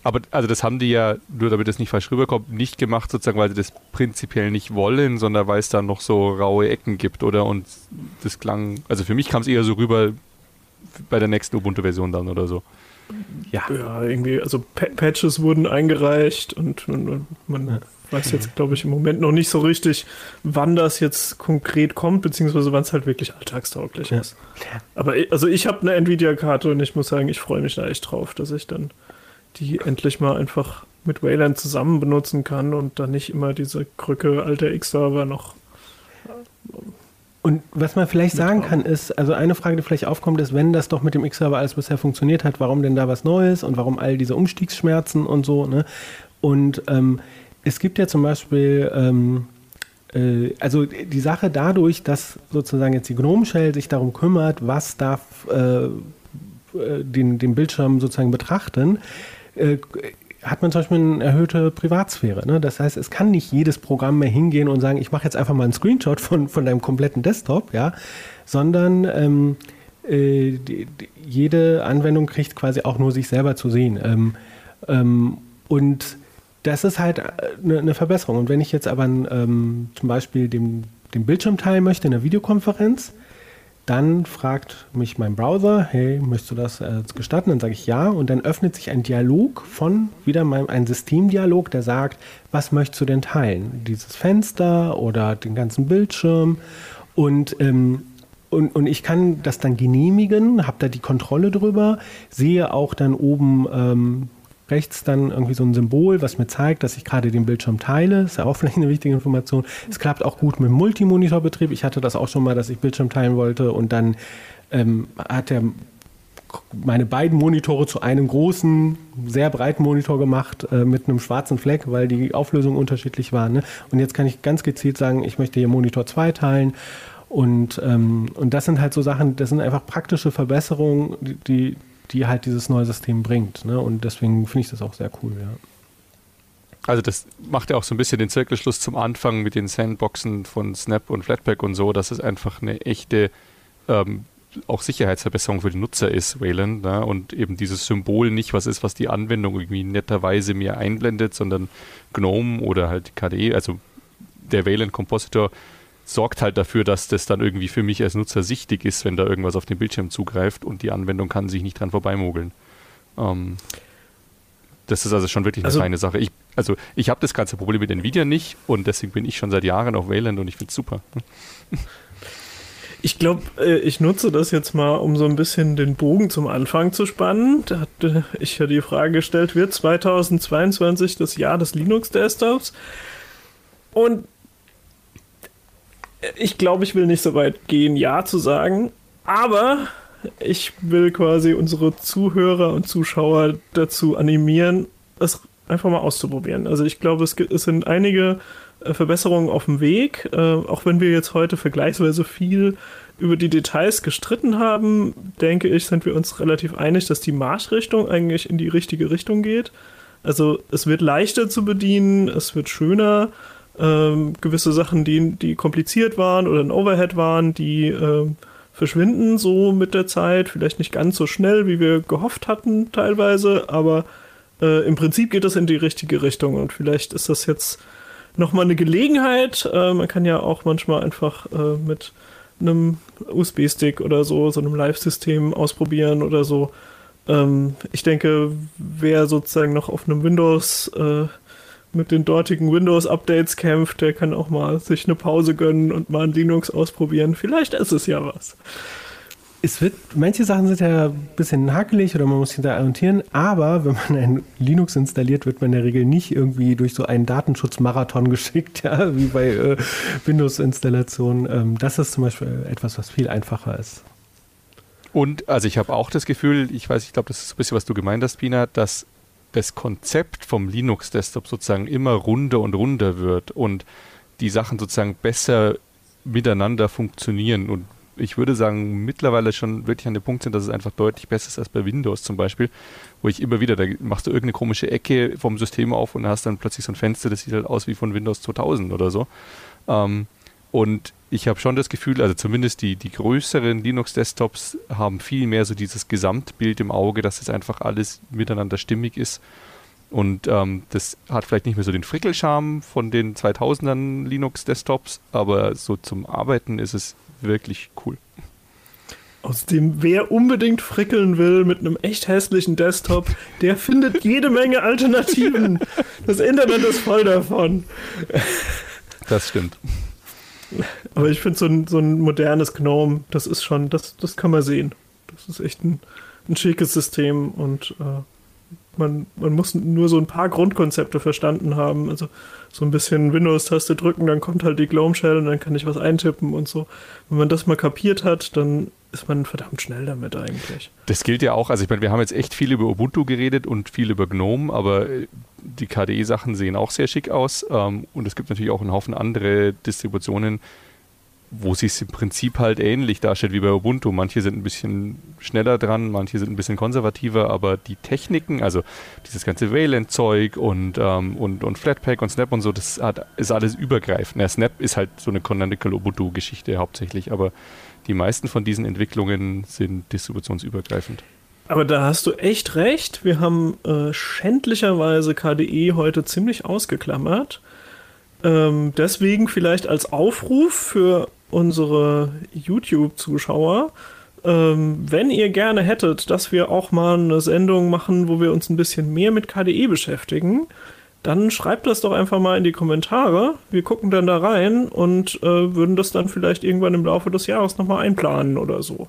Aber also das haben die ja, nur damit es nicht falsch rüberkommt, nicht gemacht, sozusagen, weil sie das prinzipiell nicht wollen, sondern weil es da noch so raue Ecken gibt, oder? Und das klang, also für mich kam es eher so rüber bei der nächsten Ubuntu-Version dann oder so. Ja. ja, irgendwie, also Patches wurden eingereicht und man, man ja weiß jetzt, glaube ich, im Moment noch nicht so richtig, wann das jetzt konkret kommt, beziehungsweise wann es halt wirklich alltagstauglich ja. ist. Aber ich, also ich habe eine Nvidia-Karte und ich muss sagen, ich freue mich da echt drauf, dass ich dann die endlich mal einfach mit Wayland zusammen benutzen kann und dann nicht immer diese Krücke alter X-Server noch. Und was man vielleicht sagen kann, ist, also eine Frage, die vielleicht aufkommt, ist, wenn das doch mit dem X-Server alles bisher funktioniert hat, warum denn da was Neues und warum all diese Umstiegsschmerzen und so, ne? Und ähm, es gibt ja zum Beispiel, ähm, äh, also die Sache dadurch, dass sozusagen jetzt die Gnome Shell sich darum kümmert, was darf äh, äh, den, den Bildschirm sozusagen betrachten, äh, hat man zum Beispiel eine erhöhte Privatsphäre. Ne? Das heißt, es kann nicht jedes Programm mehr hingehen und sagen, ich mache jetzt einfach mal einen Screenshot von, von deinem kompletten Desktop, ja, sondern ähm, äh, die, die, jede Anwendung kriegt quasi auch nur sich selber zu sehen. Ähm, ähm, und das ist halt eine, äh, eine Verbesserung. Und wenn ich jetzt aber ähm, zum Beispiel den, den Bildschirm teilen möchte in einer Videokonferenz, dann fragt mich mein Browser, hey, möchtest du das äh, gestatten? Dann sage ich ja und dann öffnet sich ein Dialog von wieder mein, ein Systemdialog, der sagt, was möchtest du denn teilen? Dieses Fenster oder den ganzen Bildschirm und ähm, und, und ich kann das dann genehmigen, habe da die Kontrolle drüber, sehe auch dann oben ähm, rechts dann irgendwie so ein Symbol, was mir zeigt, dass ich gerade den Bildschirm teile. Ist ja auch vielleicht eine wichtige Information. Es klappt auch gut mit Multimonitorbetrieb. Ich hatte das auch schon mal, dass ich Bildschirm teilen wollte und dann ähm, hat er meine beiden Monitore zu einem großen, sehr breiten Monitor gemacht äh, mit einem schwarzen Fleck, weil die Auflösung unterschiedlich war. Ne? Und jetzt kann ich ganz gezielt sagen, ich möchte hier Monitor 2 teilen. Und, ähm, und das sind halt so Sachen, das sind einfach praktische Verbesserungen, die, die halt dieses neue System bringt. Ne? Und deswegen finde ich das auch sehr cool, ja. Also das macht ja auch so ein bisschen den Zirkelschluss zum Anfang mit den Sandboxen von Snap und Flatpak und so, dass es einfach eine echte ähm, auch Sicherheitsverbesserung für den Nutzer ist, Wayland, ne? und eben dieses Symbol nicht was ist, was die Anwendung irgendwie netterweise mir einblendet, sondern GNOME oder halt KDE, also der Wayland Compositor sorgt halt dafür, dass das dann irgendwie für mich als Nutzer sichtig ist, wenn da irgendwas auf den Bildschirm zugreift und die Anwendung kann sich nicht dran vorbeimogeln. Ähm, das ist also schon wirklich eine also, feine Sache. Ich, also ich habe das ganze Problem mit Nvidia nicht und deswegen bin ich schon seit Jahren auf Wayland und ich finde es super. Ich glaube, äh, ich nutze das jetzt mal, um so ein bisschen den Bogen zum Anfang zu spannen. Da hatte ich ja die Frage gestellt, wird 2022 das Jahr des Linux-Desktops? Und ich glaube, ich will nicht so weit gehen, Ja zu sagen. Aber ich will quasi unsere Zuhörer und Zuschauer dazu animieren, es einfach mal auszuprobieren. Also ich glaube, es, es sind einige äh, Verbesserungen auf dem Weg, äh, auch wenn wir jetzt heute vergleichsweise viel über die Details gestritten haben, denke ich, sind wir uns relativ einig, dass die Marschrichtung eigentlich in die richtige Richtung geht. Also es wird leichter zu bedienen, es wird schöner. Ähm, gewisse Sachen, die, die kompliziert waren oder ein Overhead waren, die äh, verschwinden so mit der Zeit. Vielleicht nicht ganz so schnell, wie wir gehofft hatten teilweise, aber äh, im Prinzip geht es in die richtige Richtung und vielleicht ist das jetzt nochmal eine Gelegenheit. Äh, man kann ja auch manchmal einfach äh, mit einem USB-Stick oder so, so einem Live-System ausprobieren oder so. Ähm, ich denke, wer sozusagen noch auf einem Windows äh, mit den dortigen Windows-Updates kämpft, der kann auch mal sich eine Pause gönnen und mal ein Linux ausprobieren. Vielleicht ist es ja was es wird, manche Sachen sind ja ein bisschen hakelig oder man muss sich da orientieren, aber wenn man ein Linux installiert, wird man in der Regel nicht irgendwie durch so einen Datenschutzmarathon (laughs) geschickt, ja, wie bei äh, Windows-Installationen. Ähm, das ist zum Beispiel etwas, was viel einfacher ist. Und also ich habe auch das Gefühl, ich weiß, ich glaube, das ist ein bisschen, was du gemeint hast, Pina, dass das Konzept vom Linux-Desktop sozusagen immer runder und runder wird und die Sachen sozusagen besser miteinander funktionieren und ich würde sagen, mittlerweile schon wirklich an dem Punkt sind, dass es einfach deutlich besser ist als bei Windows zum Beispiel, wo ich immer wieder, da machst du irgendeine komische Ecke vom System auf und hast dann plötzlich so ein Fenster, das sieht halt aus wie von Windows 2000 oder so. Ähm, und ich habe schon das Gefühl, also zumindest die, die größeren Linux-Desktops haben viel mehr so dieses Gesamtbild im Auge, dass es einfach alles miteinander stimmig ist. Und ähm, das hat vielleicht nicht mehr so den Frickelscharme von den 2000ern Linux-Desktops, aber so zum Arbeiten ist es wirklich cool. Aus dem, wer unbedingt frickeln will mit einem echt hässlichen Desktop, der findet jede Menge Alternativen. (laughs) Das Internet ist voll davon. Das stimmt. Aber ich finde so ein, so ein modernes Gnome, das ist schon, das, das kann man sehen. Das ist echt ein, ein schickes System und äh, man, man muss nur so ein paar Grundkonzepte verstanden haben. Also so ein bisschen Windows-Taste drücken, dann kommt halt die Glome Shell und dann kann ich was eintippen und so. Wenn man das mal kapiert hat, dann ist man verdammt schnell damit eigentlich. Das gilt ja auch, also ich meine, wir haben jetzt echt viel über Ubuntu geredet und viel über GNOME, aber die KDE-Sachen sehen auch sehr schick aus ähm, und es gibt natürlich auch einen Haufen andere Distributionen, wo sich im Prinzip halt ähnlich darstellt wie bei Ubuntu. Manche sind ein bisschen schneller dran, manche sind ein bisschen konservativer, aber die Techniken, also dieses ganze Wayland-Zeug und, ähm, und, und Flatpak und Snap und so, das hat, ist alles übergreifend. Ja, Snap ist halt so eine Canonical Ubuntu-Geschichte hauptsächlich, aber die meisten von diesen Entwicklungen sind distributionsübergreifend. Aber da hast du echt recht. Wir haben äh, schändlicherweise KDE heute ziemlich ausgeklammert. Ähm, deswegen vielleicht als Aufruf für unsere YouTube-Zuschauer, ähm, wenn ihr gerne hättet, dass wir auch mal eine Sendung machen, wo wir uns ein bisschen mehr mit KDE beschäftigen, dann schreibt das doch einfach mal in die Kommentare. Wir gucken dann da rein und äh, würden das dann vielleicht irgendwann im Laufe des Jahres nochmal einplanen oder so.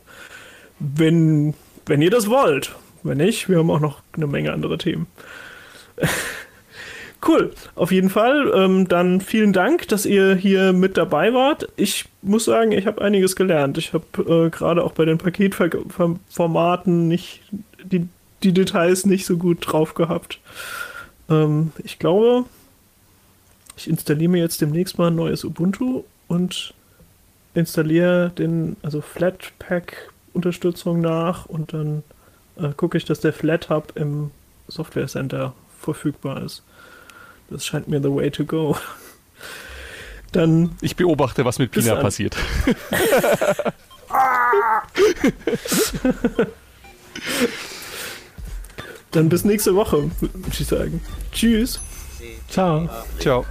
Wenn, wenn ihr das wollt. Wenn nicht, wir haben auch noch eine Menge andere Themen. (laughs) Cool, auf jeden Fall. Ähm, dann vielen Dank, dass ihr hier mit dabei wart. Ich muss sagen, ich habe einiges gelernt. Ich habe äh, gerade auch bei den Paketformaten nicht die, die Details nicht so gut drauf gehabt. Ähm, ich glaube, ich installiere mir jetzt demnächst mal ein neues Ubuntu und installiere den, also Flatpak-Unterstützung nach und dann äh, gucke ich, dass der FlatHub im Software Center verfügbar ist. Das scheint mir the way to go. (laughs) Dann. Ich beobachte, was mit Pina passiert. (laughs) Dann bis nächste Woche, würde ich sagen. Tschüss. Ciao. Ciao.